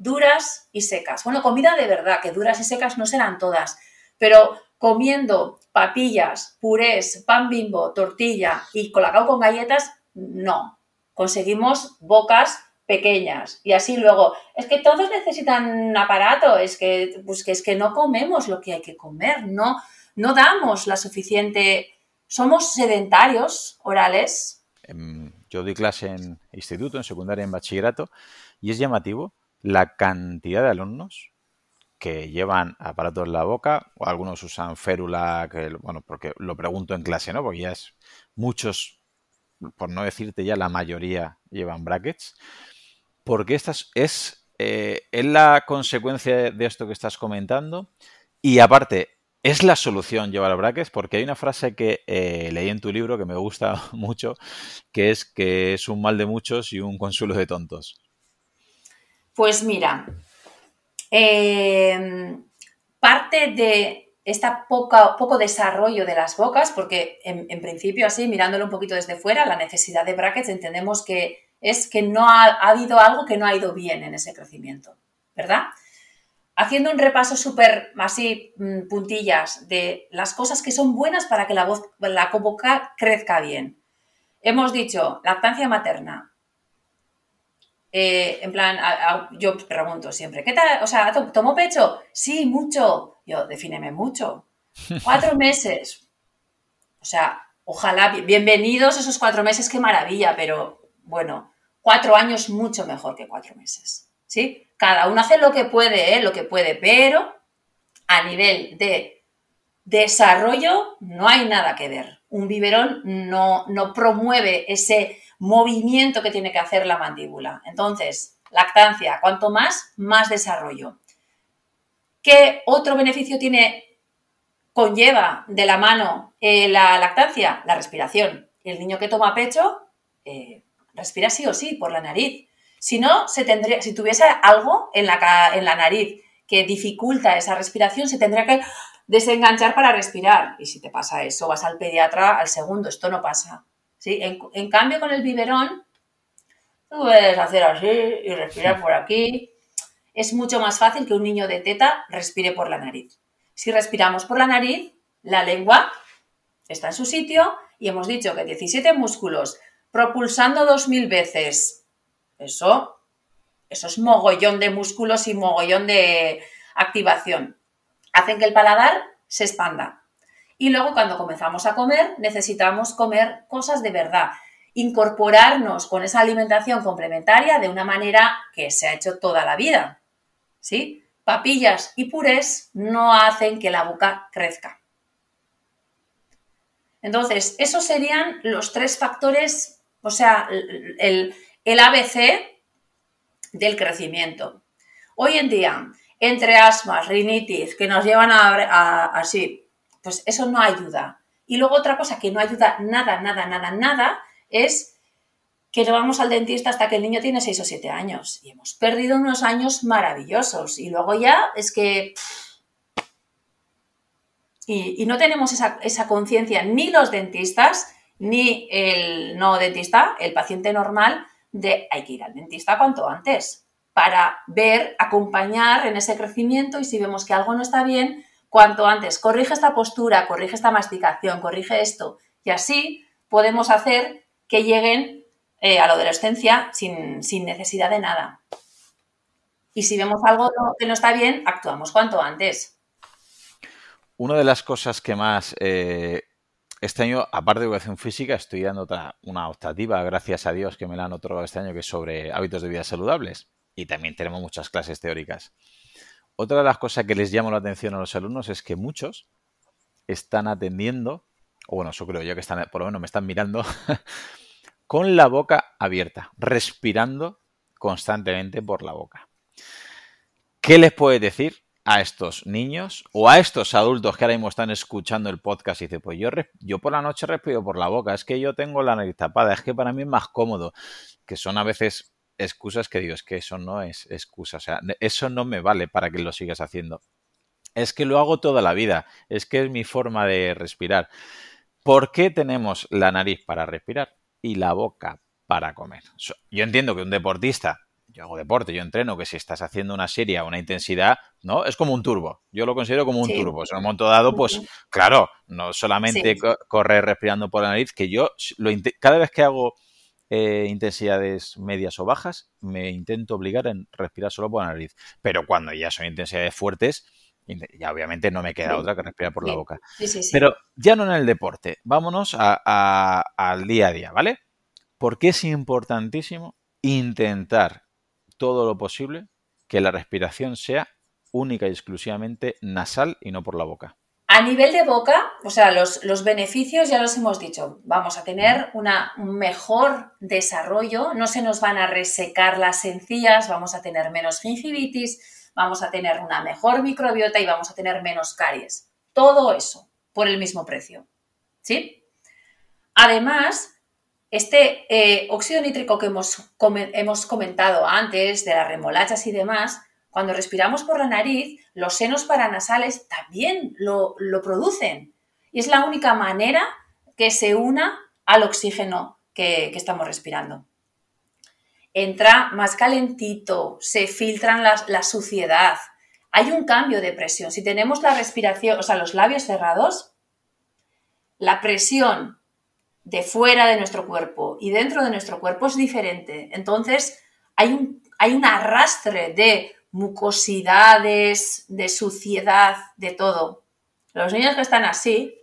duras y secas. Bueno, comida de verdad, que duras y secas no serán todas, pero comiendo papillas, purés, pan bimbo, tortilla y colacao con galletas, no. Conseguimos bocas pequeñas y así luego, es que todos necesitan aparato, es que, pues que es que no comemos lo que hay que comer, no, no damos la suficiente somos sedentarios orales. Em, yo doy clase en instituto, en secundaria, en bachillerato, y es llamativo la cantidad de alumnos que llevan aparatos en la boca, o algunos usan férula, bueno, porque lo pregunto en clase, ¿no? Porque ya es muchos, por no decirte ya la mayoría, llevan brackets. Porque esta es, eh, es la consecuencia de esto que estás comentando. Y aparte, ¿Es la solución llevar brackets? Porque hay una frase que eh, leí en tu libro que me gusta mucho, que es que es un mal de muchos y un consuelo de tontos. Pues mira, em, parte de este poco desarrollo de las bocas, porque en, principio así, mirándolo un poquito desde fuera, la necesidad de brackets entendemos que es que no ha habido algo que no ha ido bien en ese crecimiento, ¿verdad? haciendo un repaso súper así, mm, puntillas, de las cosas que son buenas para que la, voz, la boca crezca bien. Hemos dicho lactancia materna. Eh, en plan, yo pregunto siempre, ¿qué tal? O sea, ¿tomó pecho? Sí, mucho. Yo, defíneme mucho. Cuatro meses. O sea, ojalá, bienvenidos esos cuatro meses, qué maravilla, pero bueno, cuatro años mucho mejor que cuatro meses. ¿Sí? Cada uno hace lo que puede, ¿eh? lo que puede, pero a nivel de desarrollo no hay nada que ver. Un biberón no, no promueve ese movimiento que tiene que hacer la mandíbula. Entonces, lactancia, cuanto más, más desarrollo. ¿Qué otro beneficio tiene, conlleva de la mano eh, la lactancia? La respiración. El niño que toma pecho eh, respira sí o sí por la nariz. Si no, se tendría, si tuviese algo en la, en la nariz que dificulta esa respiración, se tendría que desenganchar para respirar. Y si te pasa eso, vas al pediatra al segundo. Esto no pasa. ¿Sí? En, cambio, con el biberón, tú puedes hacer así y respirar por aquí. Es mucho más fácil que un niño de teta respire por la nariz. Si respiramos por la nariz, la lengua está en su sitio y hemos dicho que 17 músculos propulsando 2.000 veces eso, eso es mogollón de músculos y mogollón de activación. Hacen que el paladar se expanda. Y luego cuando comenzamos a comer, necesitamos comer cosas de verdad, incorporarnos con esa alimentación complementaria de una manera que se ha hecho toda la vida. ¿Sí? Papillas y purés no hacen que la boca crezca. Entonces, esos serían los tres factores, o sea, el, el ABC del crecimiento. Hoy en día, entre asmas, rinitis, que nos llevan a, así, pues eso no ayuda. Y luego otra cosa que no ayuda nada, nada, nada, nada, es que no vamos al dentista hasta que el niño tiene 6 o 7 años. Y hemos perdido unos años maravillosos. Y luego ya es que... Y, no tenemos esa, esa conciencia ni los dentistas, ni el no dentista, el paciente normal, de hay que ir al dentista cuanto antes para ver, acompañar en ese crecimiento y si vemos que algo no está bien, cuanto antes corrige esta postura, corrige esta masticación, corrige esto y así podemos hacer que lleguen eh, a la adolescencia sin, necesidad de nada. Y si vemos algo que no está bien, actuamos cuanto antes. Una de las cosas que más eh, este año, aparte de educación física, estoy dando otra, una optativa, gracias a Dios que me la han otorgado este año, que es sobre hábitos de vida saludables. Y también tenemos muchas clases teóricas. Otra de las cosas que les llamo la atención a los alumnos es que muchos están atendiendo, o bueno, eso creo yo que están, por lo menos me están mirando, con la boca abierta, respirando constantemente por la boca. ¿Qué les puedes decir a estos niños o a estos adultos que ahora mismo están escuchando el podcast y dicen, pues yo, yo por la noche respiro por la boca, es que yo tengo la nariz tapada, es que para mí es más cómodo, que son a veces excusas que digo, es que eso no es excusa, o sea, eso no me vale para que lo sigas haciendo. Es que lo hago toda la vida, es que es mi forma de respirar. ¿Por qué tenemos la nariz para respirar y la boca para comer? Yo entiendo que un deportista yo hago deporte, yo entreno, que si estás haciendo una serie a una intensidad, ¿no? Es como un turbo. Yo lo considero como un turbo. En un momento dado, pues, claro, no solamente correr respirando por la nariz, que yo lo cada vez que hago eh, intensidades medias o bajas, me intento obligar a respirar solo por la nariz. Pero cuando ya son intensidades fuertes, ya obviamente no me queda otra que respirar por la boca. Pero ya no en el deporte, vámonos al día a día, ¿vale? Porque es importantísimo intentar todo lo posible que la respiración sea única y exclusivamente nasal y no por la boca. A nivel de boca, o sea, los, los beneficios ya los hemos dicho. Vamos a tener una, un mejor desarrollo, no se nos van a resecar las encías, vamos a tener menos gingivitis, vamos a tener una mejor microbiota y vamos a tener menos caries. Todo eso por el mismo precio. ¿Sí? Además, este eh, óxido nítrico que hemos, hemos comentado antes, de las remolachas y demás, cuando respiramos por la nariz, los senos paranasales también lo, producen. Y es la única manera que se una al oxígeno que, estamos respirando. Entra más calentito, se filtran la, la, suciedad, hay un cambio de presión. Si tenemos la respiración, o sea, los labios cerrados, la presión de fuera de nuestro cuerpo y dentro de nuestro cuerpo es diferente. Entonces, hay un, hay un arrastre de mucosidades, de suciedad, de todo. Los niños que están así,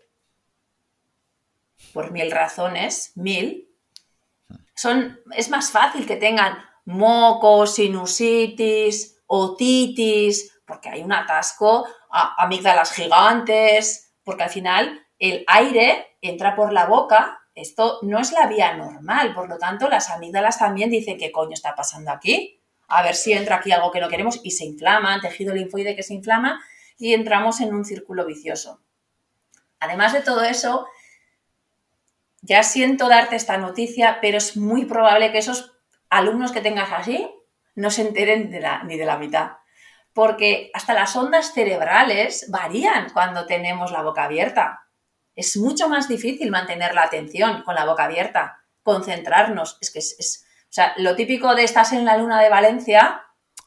por mil razones, mil, son, es más fácil que tengan mocos, sinusitis, otitis, porque hay un atasco, amígdalas gigantes, porque al final el aire entra por la boca esto no es la vía normal, por lo tanto, las amígdalas también dicen qué coño está pasando aquí, a ver si entra aquí algo que no queremos y se inflama, tejido linfoide que se inflama y entramos en un círculo vicioso. Además de todo eso, ya siento darte esta noticia, pero es muy probable que esos alumnos que tengas así no se enteren ni de la mitad. Porque hasta las ondas cerebrales varían cuando tenemos la boca abierta es mucho más difícil mantener la atención con la boca abierta, concentrarnos. Es que es, o sea, lo típico de estás en la luna de Valencia.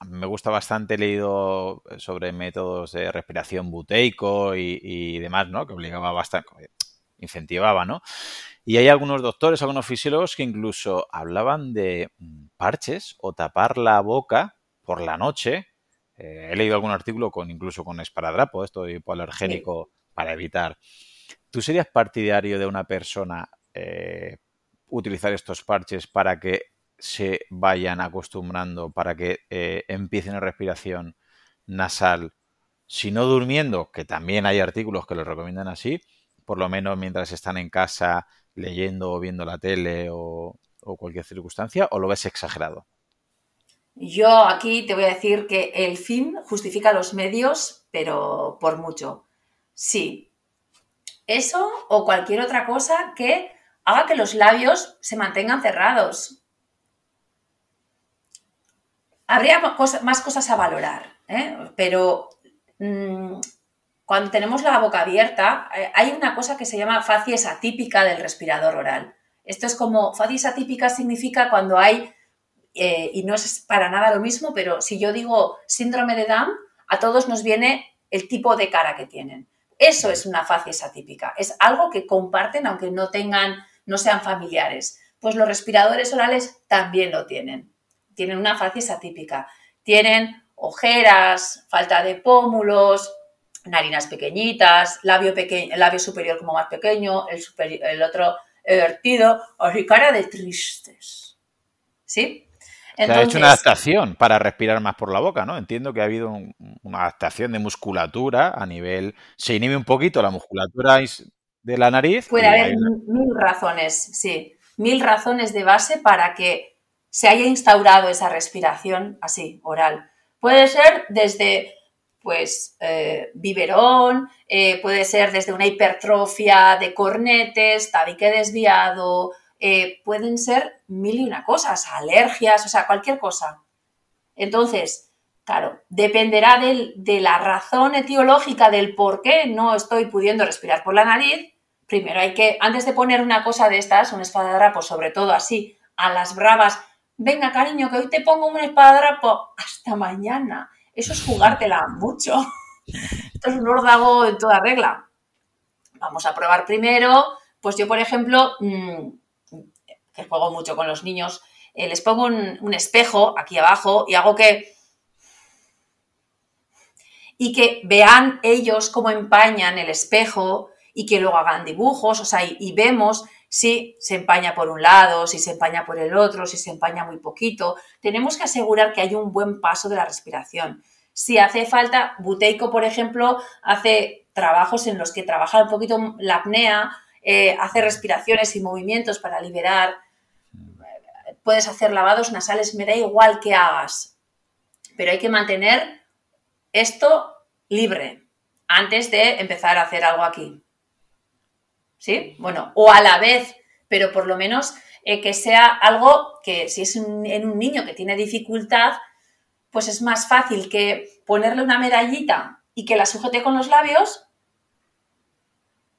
Me gusta bastante, he leído sobre métodos de respiración buteico y, demás, ¿no? Que obligaba bastante, incentivaba, ¿no? Y hay algunos doctores, algunos fisiólogos que incluso hablaban de mm, parches o tapar la boca por la noche. Eh, he leído algún artículo con incluso con esparadrapo, esto hipoalergénico, para evitar ¿Tú serías partidario de una persona eh, utilizar estos parches para que se vayan acostumbrando, para que eh, empiecen a respiración nasal, si no durmiendo, que también hay artículos que lo recomiendan así, por lo menos mientras están en casa leyendo o viendo la tele o cualquier circunstancia, o lo ves exagerado? Yo aquí te voy a decir que el fin justifica los medios, pero por mucho. Sí, eso o cualquier otra cosa que haga que los labios se mantengan cerrados. Habría más cosas a valorar, ¿eh? pero mm, cuando tenemos la boca abierta, eh, hay una cosa que se llama facies atípica del respirador oral. Esto es como, facies atípica significa cuando hay, eh, y no es para nada lo mismo, pero si yo digo síndrome de Down, a todos nos viene el tipo de cara que tienen. Eso es una facies atípica, es algo que comparten aunque no tengan, no sean familiares. Pues los respiradores orales también lo tienen. Tienen una facies atípica. Tienen ojeras, falta de pómulos, narinas pequeñitas, labio, pequeño, labio superior como más pequeño, el, el otro vertido, y cara de tristes. ¿Sí? Se ha hecho una adaptación para respirar más por la boca, ¿no? Entiendo que ha habido una adaptación de musculatura a nivel... Se inhibe un poquito la musculatura de la nariz. Puede haber mil razones, sí. Mil razones de base para que se haya instaurado esa respiración así, oral. Puede ser desde pues eh, biberón, eh, puede ser desde una hipertrofia de cornetes, tabique desviado, eh, pueden ser mil y una cosas, alergias, o sea, cualquier cosa. Entonces, claro, dependerá de la razón etiológica del por qué no estoy pudiendo respirar por la nariz. Primero hay que, antes de poner una cosa de estas, un espadadrapo, sobre todo así, a las bravas, venga cariño, que hoy te pongo un espadadrapo, hasta mañana. Eso es jugártela mucho. Esto es un órdago en toda regla. Vamos a probar primero, pues yo, por ejemplo, mm, que juego mucho con los niños, eh, les pongo un, espejo aquí abajo y hago que y que vean ellos cómo empañan el espejo y que luego hagan dibujos, o sea, y, vemos si se empaña por un lado, si se empaña por el otro, si se empaña muy poquito. Tenemos que asegurar que hay un buen paso de la respiración. Si hace falta, Buteico, por ejemplo, hace trabajos en los que trabaja un poquito la apnea, eh, hace respiraciones y movimientos para liberar. Puedes hacer lavados nasales, me da igual que hagas, pero hay que mantener esto libre antes de empezar a hacer algo aquí. ¿Sí? Bueno, o a la vez, pero por lo menos eh, que sea algo que si es en un niño que tiene dificultad, pues es más fácil que ponerle una medallita y que la sujete con los labios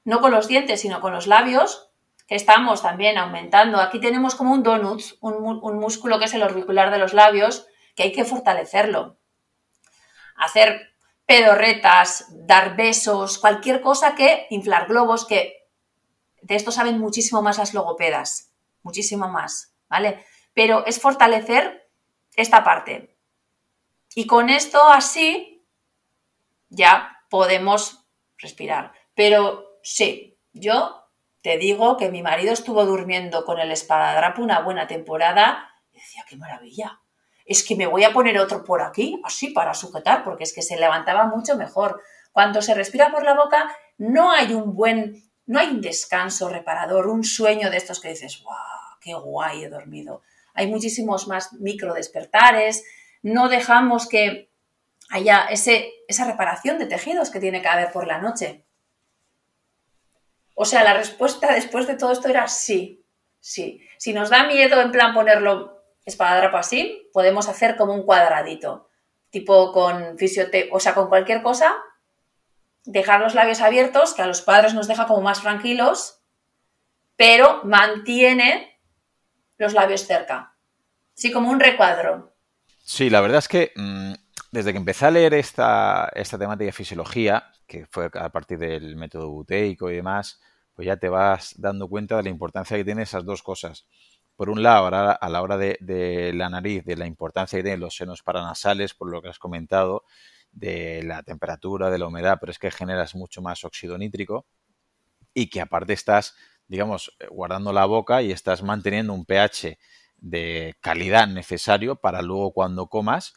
no con los dientes, sino con los labios, que estamos también aumentando. Aquí tenemos como un donut, un, músculo que es el orbicular de los labios, que hay que fortalecerlo. Hacer pedorretas, dar besos, cualquier cosa que inflar globos, que de esto saben muchísimo más las logopedas, muchísimo más, ¿vale? Pero es fortalecer esta parte. Y con esto así ya podemos respirar. Pero sí, yo te digo que mi marido estuvo durmiendo con el espadadrapo una buena temporada y decía, qué maravilla. Es que me voy a poner otro por aquí, así para sujetar, porque es que se levantaba mucho mejor. Cuando se respira por la boca, no hay un buen, no hay un descanso reparador, un sueño de estos que dices, ¡guau! ¡Qué guay he dormido! Hay muchísimos más micro despertares, no dejamos que haya ese, esa reparación de tejidos que tiene que haber por la noche. O sea, la respuesta después de todo esto era sí, sí. Si nos da miedo en plan ponerlo espadadrapo así, podemos hacer como un cuadradito, tipo con fisiote, o sea, con cualquier cosa, dejar los labios abiertos, que a los padres nos deja como más tranquilos, pero mantiene los labios cerca. Sí, como un recuadro. Sí, la verdad es que mm, desde que empecé a leer esta, esta temática de fisiología, que fue a partir del método buteico y demás, pues ya te vas dando cuenta de la importancia que tienen esas dos cosas. Por un lado, a la hora de, la nariz, de la importancia que tienen los senos paranasales, por lo que has comentado, de la temperatura, de la humedad, pero es que generas mucho más óxido nítrico y que aparte estás, digamos, guardando la boca y estás manteniendo un pH de calidad necesario para luego cuando comas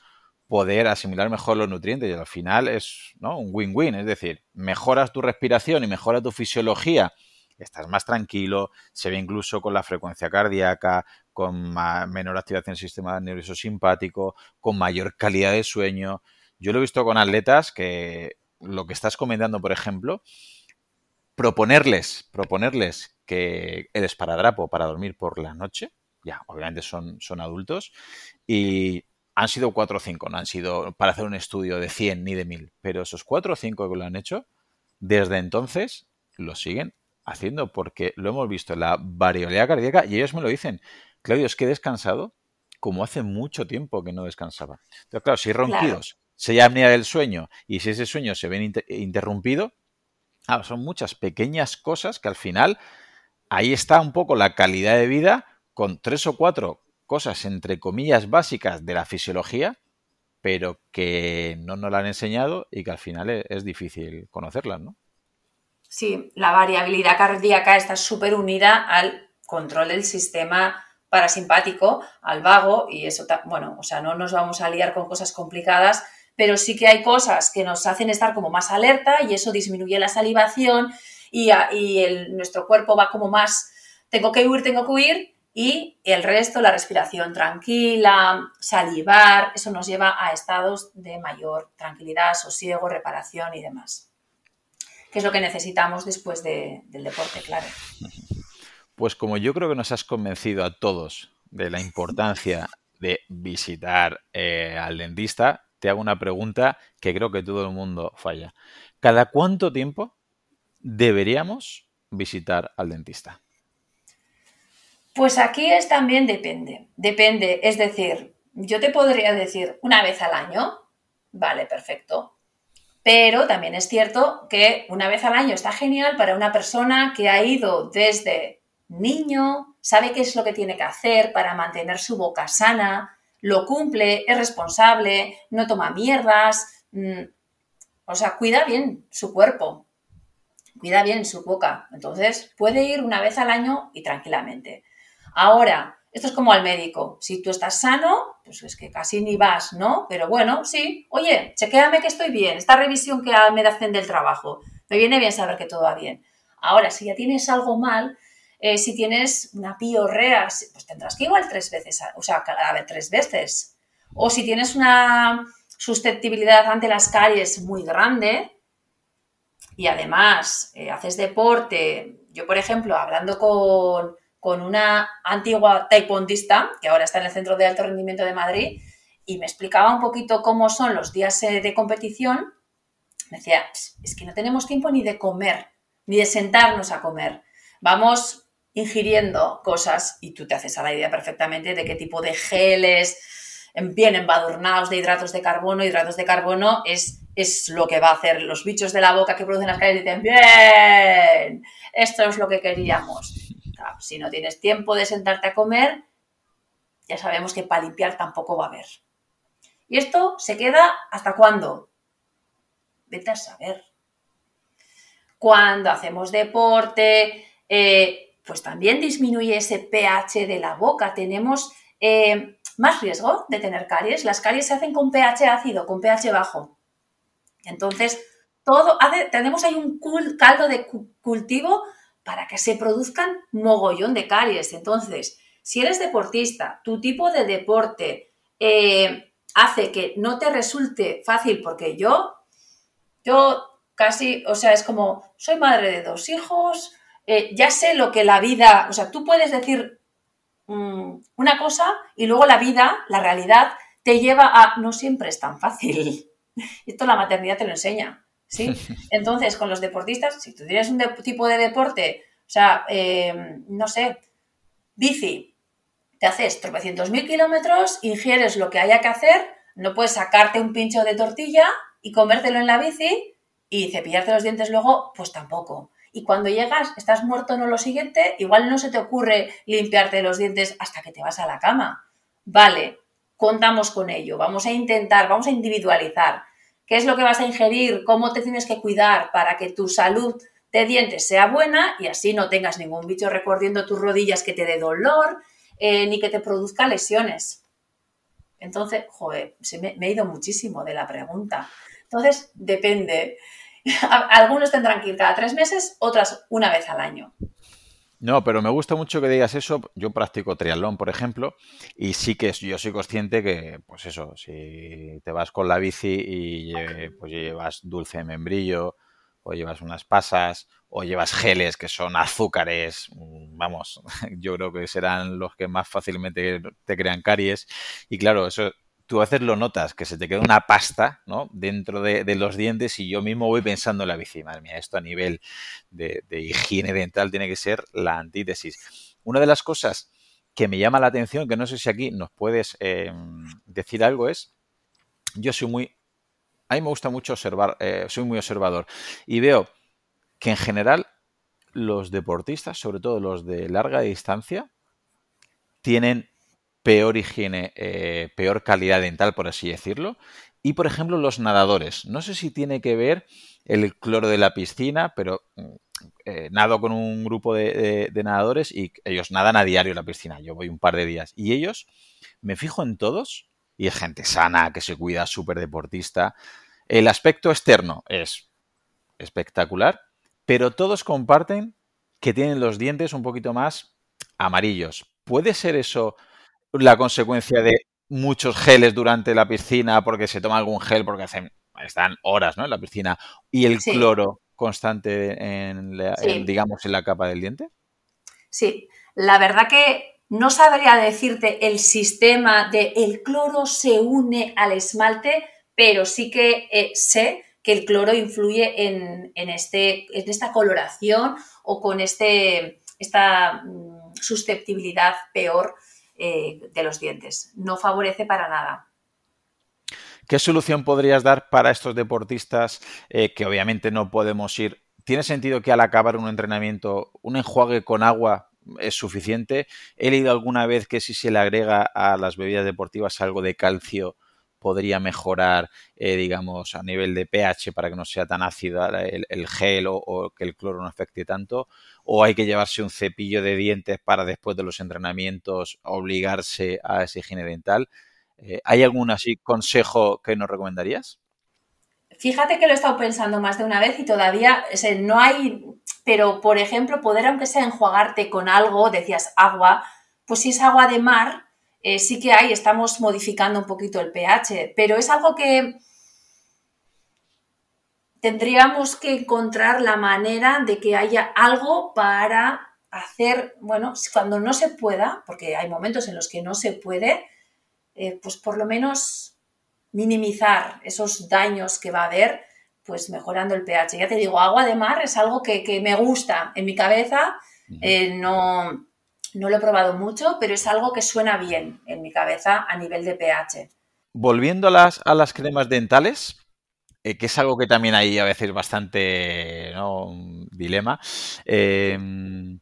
poder asimilar mejor los nutrientes y al final es un win-win, es decir, mejoras tu respiración y mejora tu fisiología estás más tranquilo, se ve incluso con la frecuencia cardíaca, con menor activación del sistema nervioso simpático, con mayor calidad de sueño. Yo lo he visto con atletas que lo que estás comentando, por ejemplo, proponerles, proponerles que el esparadrapo para dormir por la noche, ya, obviamente son, son adultos, y han sido cuatro o cinco, no han sido para hacer un estudio de 100 ni de 1000, pero esos cuatro o cinco que lo han hecho, desde entonces lo siguen haciendo, porque lo hemos visto en la variabilidad cardíaca y ellos me lo dicen. Claudio, es que he descansado como hace mucho tiempo que no descansaba. Entonces, claro, si ronquidos, hay apnea del sueño y si ese sueño se ve interrumpido, son muchas pequeñas cosas que al final ahí está un poco la calidad de vida con tres o cuatro cosas entre comillas básicas de la fisiología, pero que no nos la han enseñado y que al final es, es difícil conocerlas, ¿no? Sí, la variabilidad cardíaca está súper unida al control del sistema parasimpático, al vago, y eso, bueno, o sea, no nos vamos a liar con cosas complicadas, pero sí que hay cosas que nos hacen estar como más alerta y eso disminuye la salivación y, nuestro cuerpo va como más, tengo que huir, tengo que huir, y el resto, la respiración tranquila, salivar, eso nos lleva a estados de mayor tranquilidad, sosiego, reparación y demás. Que es lo que necesitamos después del deporte, claro. Pues como yo creo que nos has convencido a todos de la importancia de visitar eh, al dentista, te hago una pregunta que creo que todo el mundo falla. ¿Cada cuánto tiempo deberíamos visitar al dentista? Pues aquí es también depende. Depende, es decir, yo te podría decir una vez al año, vale, perfecto. Pero también es cierto que una vez al año está genial para una persona que ha ido desde niño, sabe qué es lo que tiene que hacer para mantener su boca sana, lo cumple, es responsable, no toma mierdas, mm, o sea, cuida bien su cuerpo, cuida bien su boca. Entonces, puede ir una vez al año y tranquilamente. Ahora, esto es como al médico. Si tú estás sano, pues es que casi ni vas, ¿no? Pero bueno, sí. Oye, chequéame que estoy bien. Esta revisión que me hacen del trabajo. Me viene bien saber que todo va bien. Ahora, si ya tienes algo mal, eh, si tienes una piorrea, pues tendrás que igual tres veces, o sea, a ver, tres veces. O si tienes una susceptibilidad ante las caries muy grande y además eh, haces deporte, yo por ejemplo, hablando con, con una antigua taekwondista, que ahora está en el Centro de Alto Rendimiento de Madrid, y me explicaba un poquito cómo son los días eh, de competición, me decía, es que no tenemos tiempo ni de comer, ni de sentarnos a comer. Vamos ingiriendo cosas y tú te haces a la idea perfectamente de qué tipo de geles bien embadurnados de hidratos de carbono. Hidratos de carbono es, es lo que va a hacer los bichos de la boca que producen las caries dicen, bien, esto es lo que queríamos. si no tienes tiempo de sentarte a comer, ya sabemos que para limpiar tampoco va a haber. ¿Y esto se queda hasta cuándo? Vete a saber. Cuando hacemos deporte, eh, pues también disminuye ese pH de la boca. Tenemos eh, más riesgo de tener caries. Las caries se hacen con pH ácido, con pH bajo. Entonces, todo tenemos ahí un caldo de cultivo para que se produzcan mogollón de caries. Entonces, si eres deportista, tu tipo de deporte eh, hace que no te resulte fácil, porque yo, yo casi, o sea, es como, soy madre de dos hijos, eh, ya sé lo que la vida, o sea, tú puedes decir mm, una cosa y luego la vida, la realidad, te lleva a, no siempre es tan fácil. Esto la maternidad te lo enseña, ¿sí? Entonces, con los deportistas, si tú tienes un tipo de deporte, o sea, em, no sé, bici, te haces tropecientos mil kilómetros, ingieres lo que haya que hacer, no puedes sacarte un pincho de tortilla y comértelo en la bici y cepillarte los dientes luego, pues tampoco y cuando llegas estás muerto no lo siguiente, igual no se te ocurre limpiarte los dientes hasta que te vas a la cama. Vale, contamos con ello, vamos a intentar, vamos a individualizar qué es lo que vas a ingerir, cómo te tienes que cuidar para que tu salud de dientes sea buena y así no tengas ningún bicho recorriendo tus rodillas que te dé dolor eh, ni que te produzca lesiones. Entonces, joder, me, me he ido muchísimo de la pregunta. Entonces, depende. Algunos tendrán que ir cada tres meses, otras una vez al año. No, pero me gusta mucho que digas eso. Yo practico triatlón, por ejemplo, y sí que yo soy consciente que, pues eso, si te vas con la bici y pues llevas dulce de membrillo, o llevas unas pasas, o llevas geles que son azúcares, mm, vamos, yo creo que serán los que más fácilmente te crean caries. Y claro, eso tú lo notas, que se te queda una pasta ¿no? dentro de, los dientes y yo mismo voy pensando en la bici. Madre mía, esto a nivel de, higiene dental tiene que ser la antítesis. Una de las cosas que me llama la atención, que no sé si aquí nos puedes em, decir algo, es, yo soy muy, a mí me gusta mucho observar, eh, soy muy observador y veo que en general los deportistas, sobre todo los de larga distancia, tienen peor higiene, eh, peor calidad dental, por así decirlo. Y, por ejemplo, los nadadores. No sé si tiene que ver el cloro de la piscina, pero mm, eh, nado con un grupo de, nadadores y ellos nadan a diario en la piscina. Yo voy un par de días. Y ellos, me fijo en todos, y es gente sana, que se cuida, súper deportista. El aspecto externo es espectacular, pero todos comparten que tienen los dientes un poquito más amarillos, ¿puede ser eso la consecuencia de muchos geles durante la piscina porque se toma algún gel porque hacen, están horas ¿no? en la piscina y el cloro constante en, digamos, en la capa del diente? Sí, la verdad que no sabría decirte el sistema de el cloro se une al esmalte, pero sí que eh, sé que el cloro influye en, este, en esta coloración o con este, esta mm, susceptibilidad peor eh, de los dientes. No favorece para nada. ¿Qué solución podrías dar para estos deportistas eh, que obviamente no podemos ir? ¿Tiene sentido que al acabar un entrenamiento un enjuague con agua es suficiente? He leído alguna vez que si se le agrega a las bebidas deportivas algo de calcio podría mejorar, eh, digamos, a nivel de pH para que no sea tan ácido el, gel o, que el cloro no afecte tanto, o hay que llevarse un cepillo de dientes para después de los entrenamientos obligarse a esa higiene dental. Eh, ¿Hay algún así consejo que nos recomendarías? Fíjate que lo he estado pensando más de una vez y todavía no hay, pero por ejemplo, poder aunque sea enjuagarte con algo, decías agua, pues si es agua de mar, eh, sí que hay, estamos modificando un poquito el pH, pero es algo que tendríamos que encontrar la manera de que haya algo para hacer, bueno, cuando no se pueda, porque hay momentos en los que no se puede, eh, pues por lo menos minimizar esos daños que va a haber, pues mejorando el pH. Ya te digo, agua de mar es algo que, me gusta en mi cabeza, eh, no, no lo he probado mucho, pero es algo que suena bien en mi cabeza a nivel de pH. Volviendo a las, a las cremas dentales, eh, que es algo que también hay a veces bastante dilema. Em,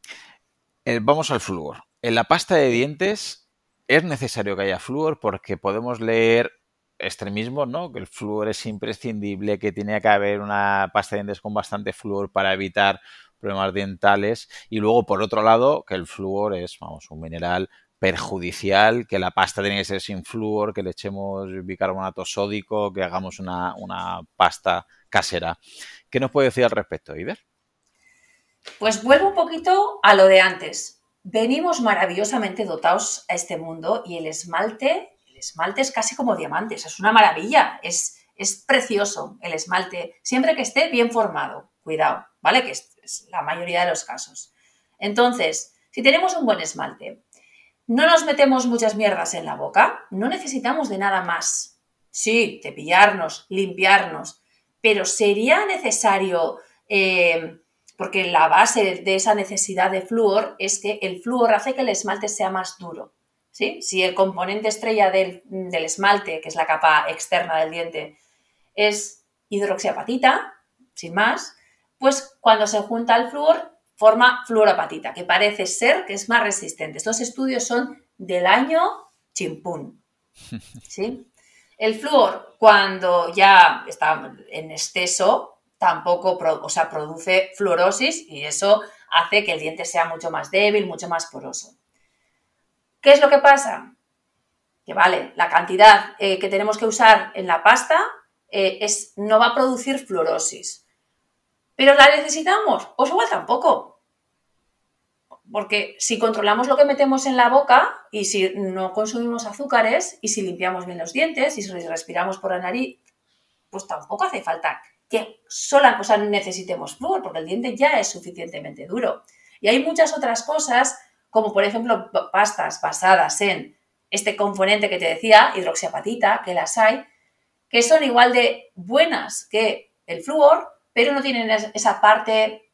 eh, vamos al flúor. En la pasta de dientes es necesario que haya flúor porque podemos leer extremismo, ¿no? Que el flúor es imprescindible, que tiene que haber una pasta de dientes con bastante flúor para evitar problemas dentales y luego por otro lado que el flúor es vamos un mineral perjudicial, que la pasta tiene que ser sin flúor, que le echemos bicarbonato sódico, que hagamos una, pasta casera. ¿Qué nos puede decir al respecto, Iber? Pues vuelvo un poquito a lo de antes. Venimos maravillosamente dotados a este mundo y el esmalte, el esmalte es casi como diamantes, es una maravilla, es, es precioso el esmalte, siempre que esté bien formado, cuidado, ¿vale? Que es la mayoría de los casos. Entonces, si tenemos un buen esmalte, no nos metemos muchas mierdas en la boca, no necesitamos de nada más. Sí, cepillarnos, limpiarnos, pero sería necesario, eh, porque la base de esa necesidad de flúor es que el flúor hace que el esmalte sea más duro. ¿sí? Si el componente estrella del, del esmalte, que es la capa externa del diente, es hidroxiapatita, sin más, pues cuando se junta el flúor forma fluorapatita, que parece ser que es más resistente. Estos estudios son del año chimpún. ¿sí? El flúor, cuando ya está en exceso, tampoco o sea, produce fluorosis y eso hace que el diente sea mucho más débil, mucho más poroso. ¿Qué es lo que pasa? Que vale, la cantidad eh, que tenemos que usar en la pasta eh, es, no va a producir fluorosis. ¿Pero la necesitamos? Pues igual tampoco. Porque si controlamos lo que metemos en la boca y si no consumimos azúcares y si limpiamos bien los dientes y si respiramos por la nariz, pues tampoco hace falta que sola cosa necesitemos flúor, porque el diente ya es suficientemente duro. Y hay muchas otras cosas, como por ejemplo pastas basadas en este componente que te decía, hidroxiapatita, que las hay, que son igual de buenas que el flúor, pero no tienen esa parte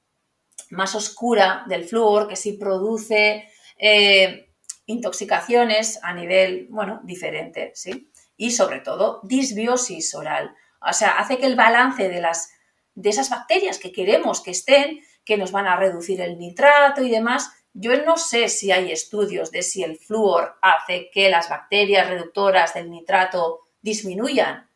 más oscura del flúor que sí produce eh, intoxicaciones a nivel, bueno, diferente, ¿sí? Y sobre todo, disbiosis oral. O sea, hace que el balance de, las, de esas bacterias que queremos que estén, que nos van a reducir el nitrato y demás, yo no sé si hay estudios de si el flúor hace que las bacterias reductoras del nitrato disminuyan,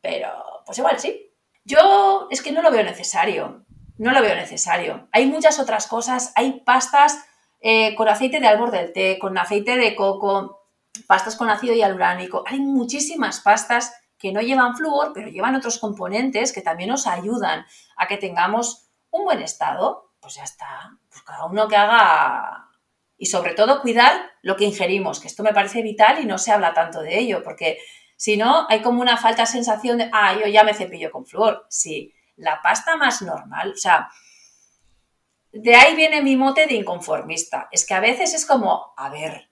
pero pues igual sí. Yo es que no lo veo necesario, no lo veo necesario. Hay muchas otras cosas, hay pastas eh, con aceite de árbol del té, con aceite de coco, pastas con ácido hialuránico. Hay muchísimas pastas que no llevan flúor, pero llevan otros componentes que también nos ayudan a que tengamos un buen estado. Pues ya está, pues cada uno que haga Y sobre todo cuidar lo que ingerimos, que esto me parece vital y no se habla tanto de ello, porque si no, hay como una falta sensación de, ah, yo ya me cepillo con flúor. Sí, la pasta más normal, o sea, de ahí viene mi mote de inconformista. Es que a veces es como, a ver,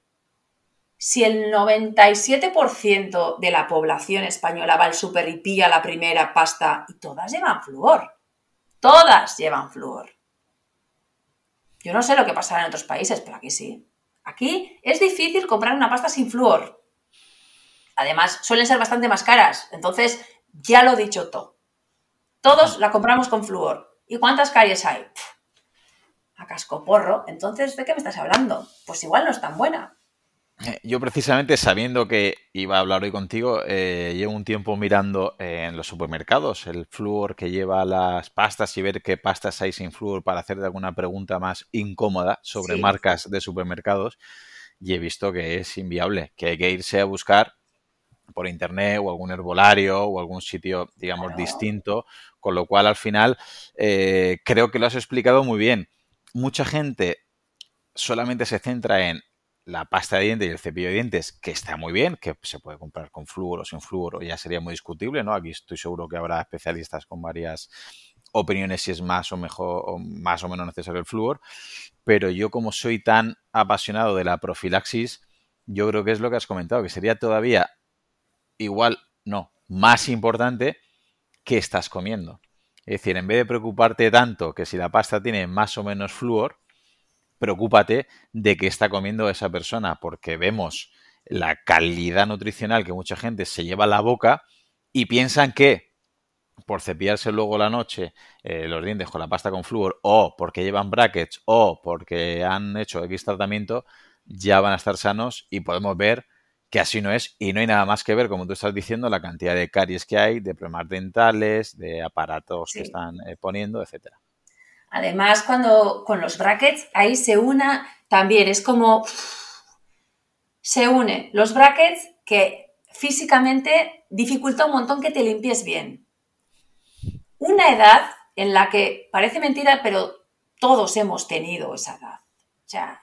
si el 97% de la población española va al super y pilla la primera pasta y todas llevan flúor, todas llevan flúor. Yo no sé lo que pasará en otros países, pero aquí sí. Aquí es difícil comprar una pasta sin flúor. Además, suelen ser bastante más caras. Entonces, ya lo he dicho todo. Todos la compramos con flúor. ¿Y cuántas calles hay? a cascoporro. Entonces, ¿de qué me estás hablando? Pues igual no es tan buena. Eh, yo precisamente sabiendo que iba a hablar hoy contigo, eh, llevo un tiempo mirando en los supermercados el flúor que lleva las pastas y ver qué pastas hay sin flúor para hacer alguna pregunta más incómoda sobre marcas de supermercados y he visto que es inviable, que hay que irse a buscar por internet o algún herbolario o algún sitio, digamos, distinto, con lo cual al final eh, creo que lo has explicado muy bien. Mucha gente solamente se centra en la pasta de dientes y el cepillo de dientes, que está muy bien, que se puede comprar con flúor o sin flúor, ya sería muy discutible, ¿no? Aquí estoy seguro que habrá especialistas con varias opiniones si es más o mejor o más o menos necesario el flúor, pero yo como soy tan apasionado de la profilaxis, yo creo que es lo que has comentado, que sería todavía igual, no, más importante que estás comiendo. Es decir, en vez de preocuparte tanto que si la pasta tiene más o menos flúor, preocúpate de que está comiendo esa persona, porque vemos la calidad nutricional que mucha gente se lleva a la boca y piensan que por cepillarse luego la noche eh, los dientes con la pasta con flúor o porque llevan brackets o porque han hecho X tratamiento, ya van a estar sanos y podemos ver que así no es y no hay nada más que ver, como tú estás diciendo, la cantidad de caries que hay, de problemas dentales, de aparatos que están eh, poniendo, etcétera. Además, cuando con los brackets, ahí se una también, es como se une los brackets que físicamente dificulta un montón que te limpies bien. Una edad en la que parece mentira, pero todos hemos tenido esa edad. O sea,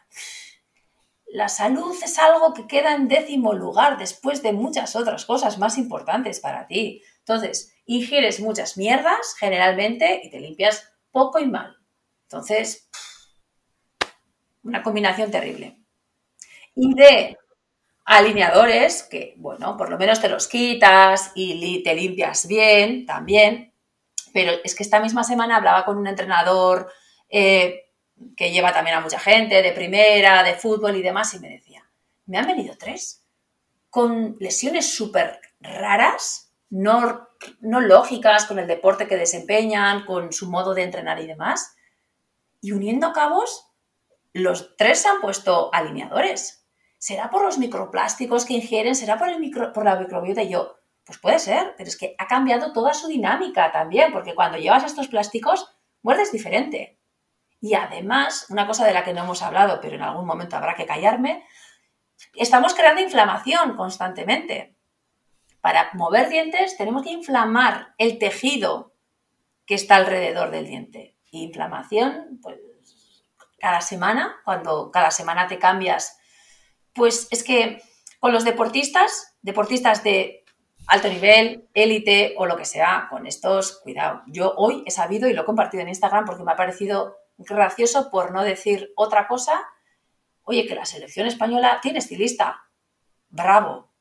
la salud es algo que queda en décimo lugar después de muchas otras cosas más importantes para ti. Entonces, ingieres muchas mierdas generalmente y te limpias poco y mal. Entonces, una combinación terrible. Y de alineadores, que bueno, por lo menos te los quitas y te limpias bien también, pero es que esta misma semana hablaba con un entrenador eh, que lleva también a mucha gente, de primera, de fútbol y demás, y me decía, me han venido tres con lesiones súper raras, no, no lógicas con el deporte que desempeñan, con su modo de entrenar y demás, y uniendo cabos, los tres se han puesto alineadores. ¿Será por los microplásticos que ingieren? ¿Será por, el micro, por la microbiota? Y yo, pues puede ser, pero es que ha cambiado toda su dinámica también, porque cuando llevas estos plásticos, muerdes diferente. Y además, una cosa de la que no hemos hablado, pero en algún momento habrá que callarme, estamos creando inflamación constantemente. Para mover dientes tenemos que inflamar el tejido que está alrededor del diente inflamación, pues cada semana, cuando cada semana te cambias, pues es que con los deportistas, deportistas de alto nivel, élite o lo que sea, con estos, cuidado. Yo hoy he sabido y lo he compartido en Instagram porque me ha parecido gracioso por no decir otra cosa. Oye, que la selección española tiene estilista. Bravo.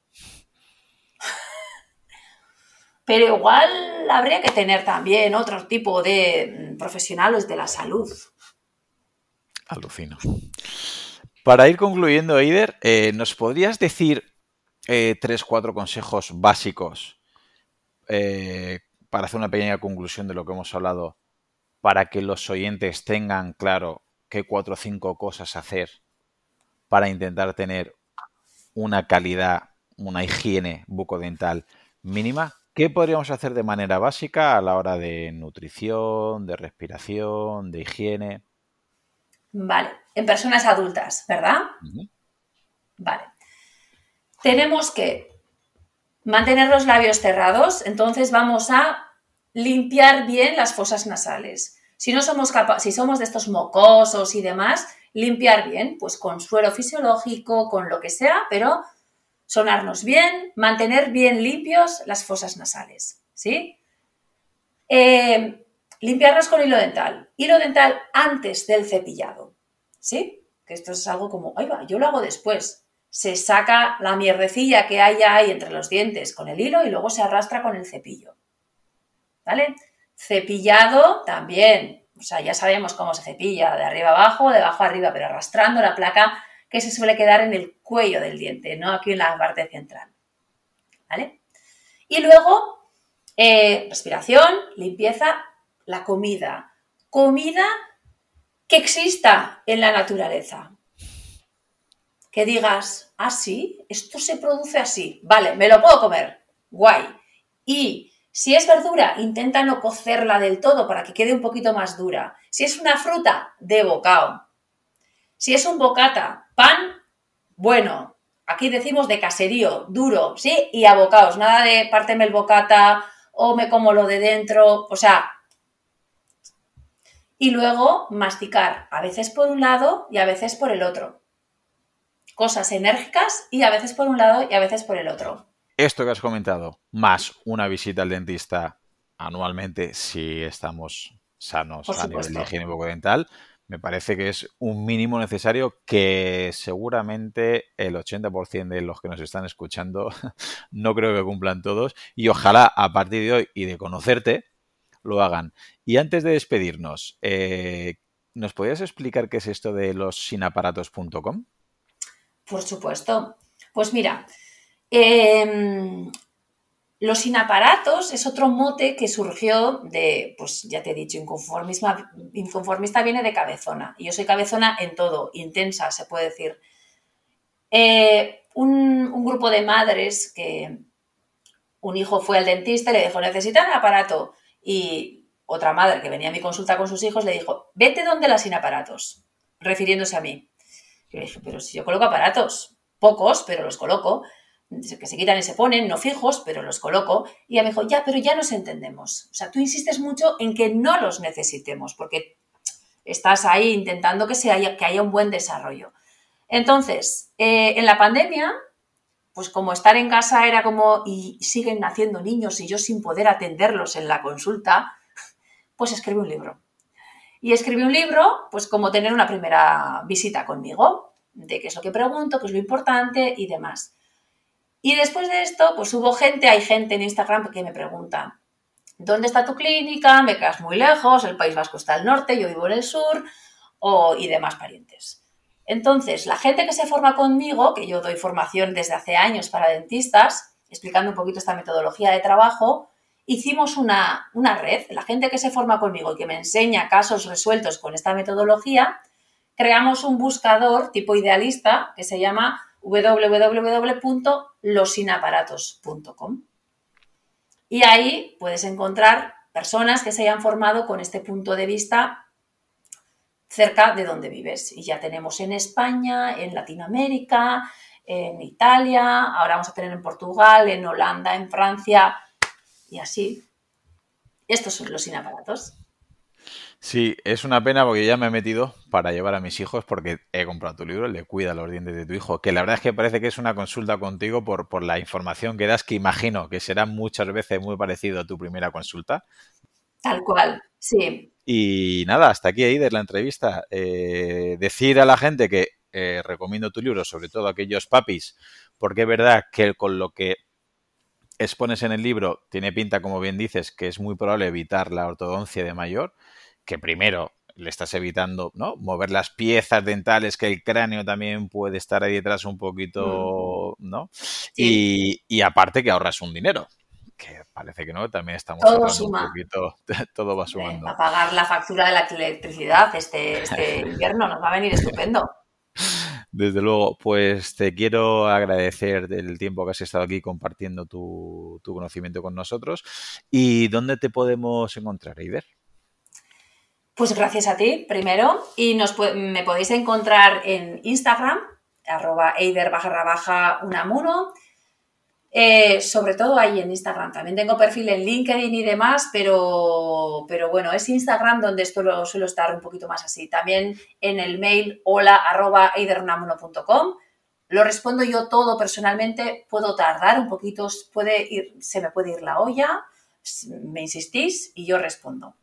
Pero igual habría que tener también otro tipo de profesionales de la salud. Alucino. Para ir concluyendo, Eider, eh, ¿nos podrías decir eh, tres, cuatro consejos básicos eh, para hacer una pequeña conclusión de lo que hemos hablado para que los oyentes tengan claro qué cuatro o cinco cosas hacer para intentar tener una calidad, una higiene bucodental mínima? ¿Qué podríamos hacer de manera básica a la hora de nutrición, de respiración, de higiene? Vale, en personas adultas, ¿verdad? Vale. Tenemos que mantener los labios cerrados, entonces vamos a limpiar bien las fosas nasales. Si no somos capaces, si somos de estos mocosos y demás, limpiar bien, pues con suero fisiológico, con lo que sea, pero sonarnos bien, mantener bien limpios las fosas nasales, ¿sí? Eh, limpiarnos con hilo dental. Hilo dental antes del cepillado, ¿sí? Que esto es algo como, ay va, yo lo hago después. Se saca la mierdecilla que hay ahí entre los dientes con el hilo y luego se arrastra con el cepillo. ¿Vale? Cepillado también, o sea, ya sabemos cómo se cepilla, de arriba abajo, de abajo arriba, pero arrastrando la placa que se suele quedar en el cuello del diente, no aquí en la parte central. ¿Vale? Y luego, eh, respiración, limpieza, la comida. Comida que exista en la naturaleza. Que digas, ah, sí, esto se produce así. Vale, me lo puedo comer. Guay. Y si es verdura, intenta no cocerla del todo para que quede un poquito más dura. Si es una fruta, de bocado. Si es un bocata, pan, bueno, aquí decimos de caserío, duro, ¿sí? Y abocaos, nada de párteme el bocata o me como lo de dentro, o sea. Y luego masticar, a veces por un lado y a veces por el otro. Cosas enérgicas y a veces por un lado y a veces por el otro esto que has comentado, más una visita al dentista anualmente si estamos sanos a nivel de higiene bucodental, me parece que es un mínimo necesario que seguramente el 80% de los que nos están escuchando no creo que cumplan todos y ojalá a partir de hoy y de conocerte lo hagan. Y antes de despedirnos, eh, ¿nos podrías explicar qué es esto de los sinaparatos.com? Por supuesto. Pues mira, Em, los inaparatos es otro mote que surgió de, pues ya te he dicho, inconformista, viene de cabezona. Y yo soy cabezona en todo, intensa, se puede decir. Eh, un, grupo de madres que un hijo fue al dentista y le dijo, necesitan un aparato. Y otra madre que venía a mi consulta con sus hijos le dijo, vete donde las inaparatos, refiriéndose a mí. Yo le dije, pero si yo coloco aparatos, pocos, pero los coloco que se quitan y se ponen, no fijos, pero los coloco. Y ella me dijo, ya, pero ya nos entendemos. O sea, tú insistes mucho en que no los necesitemos, porque estás ahí intentando que, se haya, que haya un buen desarrollo. Entonces, eh, en la pandemia, pues como estar en casa era como, y siguen naciendo niños y yo sin poder atenderlos en la consulta, pues escribí un libro. Y escribí un libro, pues como tener una primera visita conmigo, de qué es lo que pregunto, qué es lo importante y demás. Y después de esto, pues hubo gente, hay gente en Instagram que me pregunta, ¿dónde está tu clínica? Me quedas muy lejos, el País Vasco está al norte, yo vivo en el sur, o, y demás parientes. Entonces, la gente que se forma conmigo, que yo doy formación desde hace años para dentistas, explicando un poquito esta metodología de trabajo, hicimos una, una red, la gente que se forma conmigo y que me enseña casos resueltos con esta metodología, creamos un buscador tipo idealista que se llama www.losinaparatos.com. Y ahí puedes encontrar personas que se hayan formado con este punto de vista cerca de donde vives. Y ya tenemos en España, en Latinoamérica, en Italia, ahora vamos a tener en Portugal, en Holanda, en Francia y así. Estos son los inaparatos. Sí, es una pena porque ya me he metido para llevar a mis hijos porque he comprado tu libro, le cuida los dientes de tu hijo, que la verdad es que parece que es una consulta contigo por, por la información que das, que imagino que será muchas veces muy parecido a tu primera consulta. Tal cual, sí. Y nada, hasta aquí, de la entrevista. Eh, decir a la gente que eh, recomiendo tu libro, sobre todo a aquellos papis, porque es verdad que con lo que expones en el libro tiene pinta, como bien dices, que es muy probable evitar la ortodoncia de mayor que primero le estás evitando, ¿no? Mover las piezas dentales, que el cráneo también puede estar ahí detrás un poquito, mm. ¿no? Y, aparte que ahorras un dinero, que parece que no, también estamos todo un poquito, todo va sumando. a pagar la factura de la electricidad este, este invierno nos va a venir estupendo. Desde luego, pues te quiero agradecer el tiempo que has estado aquí compartiendo tu, tu conocimiento con nosotros. ¿Y dónde te podemos encontrar, Eider? Pues gracias a ti, primero. Y me podéis encontrar en Instagram, arroba eider baja baja unamuno. Eh, sobre todo ahí en Instagram. También tengo perfil en LinkedIn y demás, pero, pero bueno, es Instagram donde esto lo suelo estar un poquito más así. También en el mail hola arroba Lo respondo yo todo personalmente, puedo tardar un poquito, puede ir, se me puede ir la olla, me insistís y yo respondo.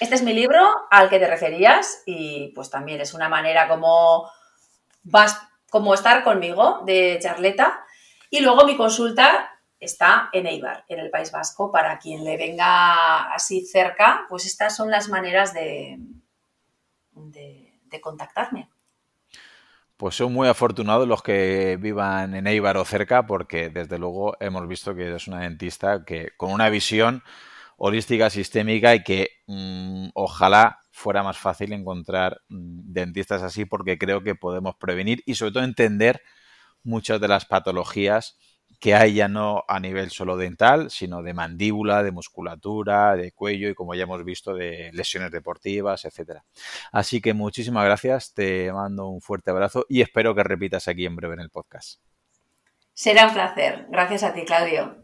Este es mi libro al que te referías y pues también es una manera como vas como estar conmigo de charleta y luego mi consulta está en Eibar, en el País Vasco, para quien le venga así cerca, pues estas son las maneras de, de, contactarme. Pues son muy afortunados los que vivan en Eibar o cerca, porque desde luego hemos visto que es una dentista que con una visión holística sistémica y que mm, ojalá fuera más fácil encontrar mm, dentistas así, porque creo que podemos prevenir y sobre todo entender muchas de las patologías que hay ya no a nivel solo dental, sino de mandíbula, de musculatura, de cuello y como ya hemos visto de lesiones deportivas, etcétera. Así que muchísimas gracias, te mando un fuerte abrazo y espero que repitas aquí en breve en el podcast. Será un placer. Gracias a ti, Claudio.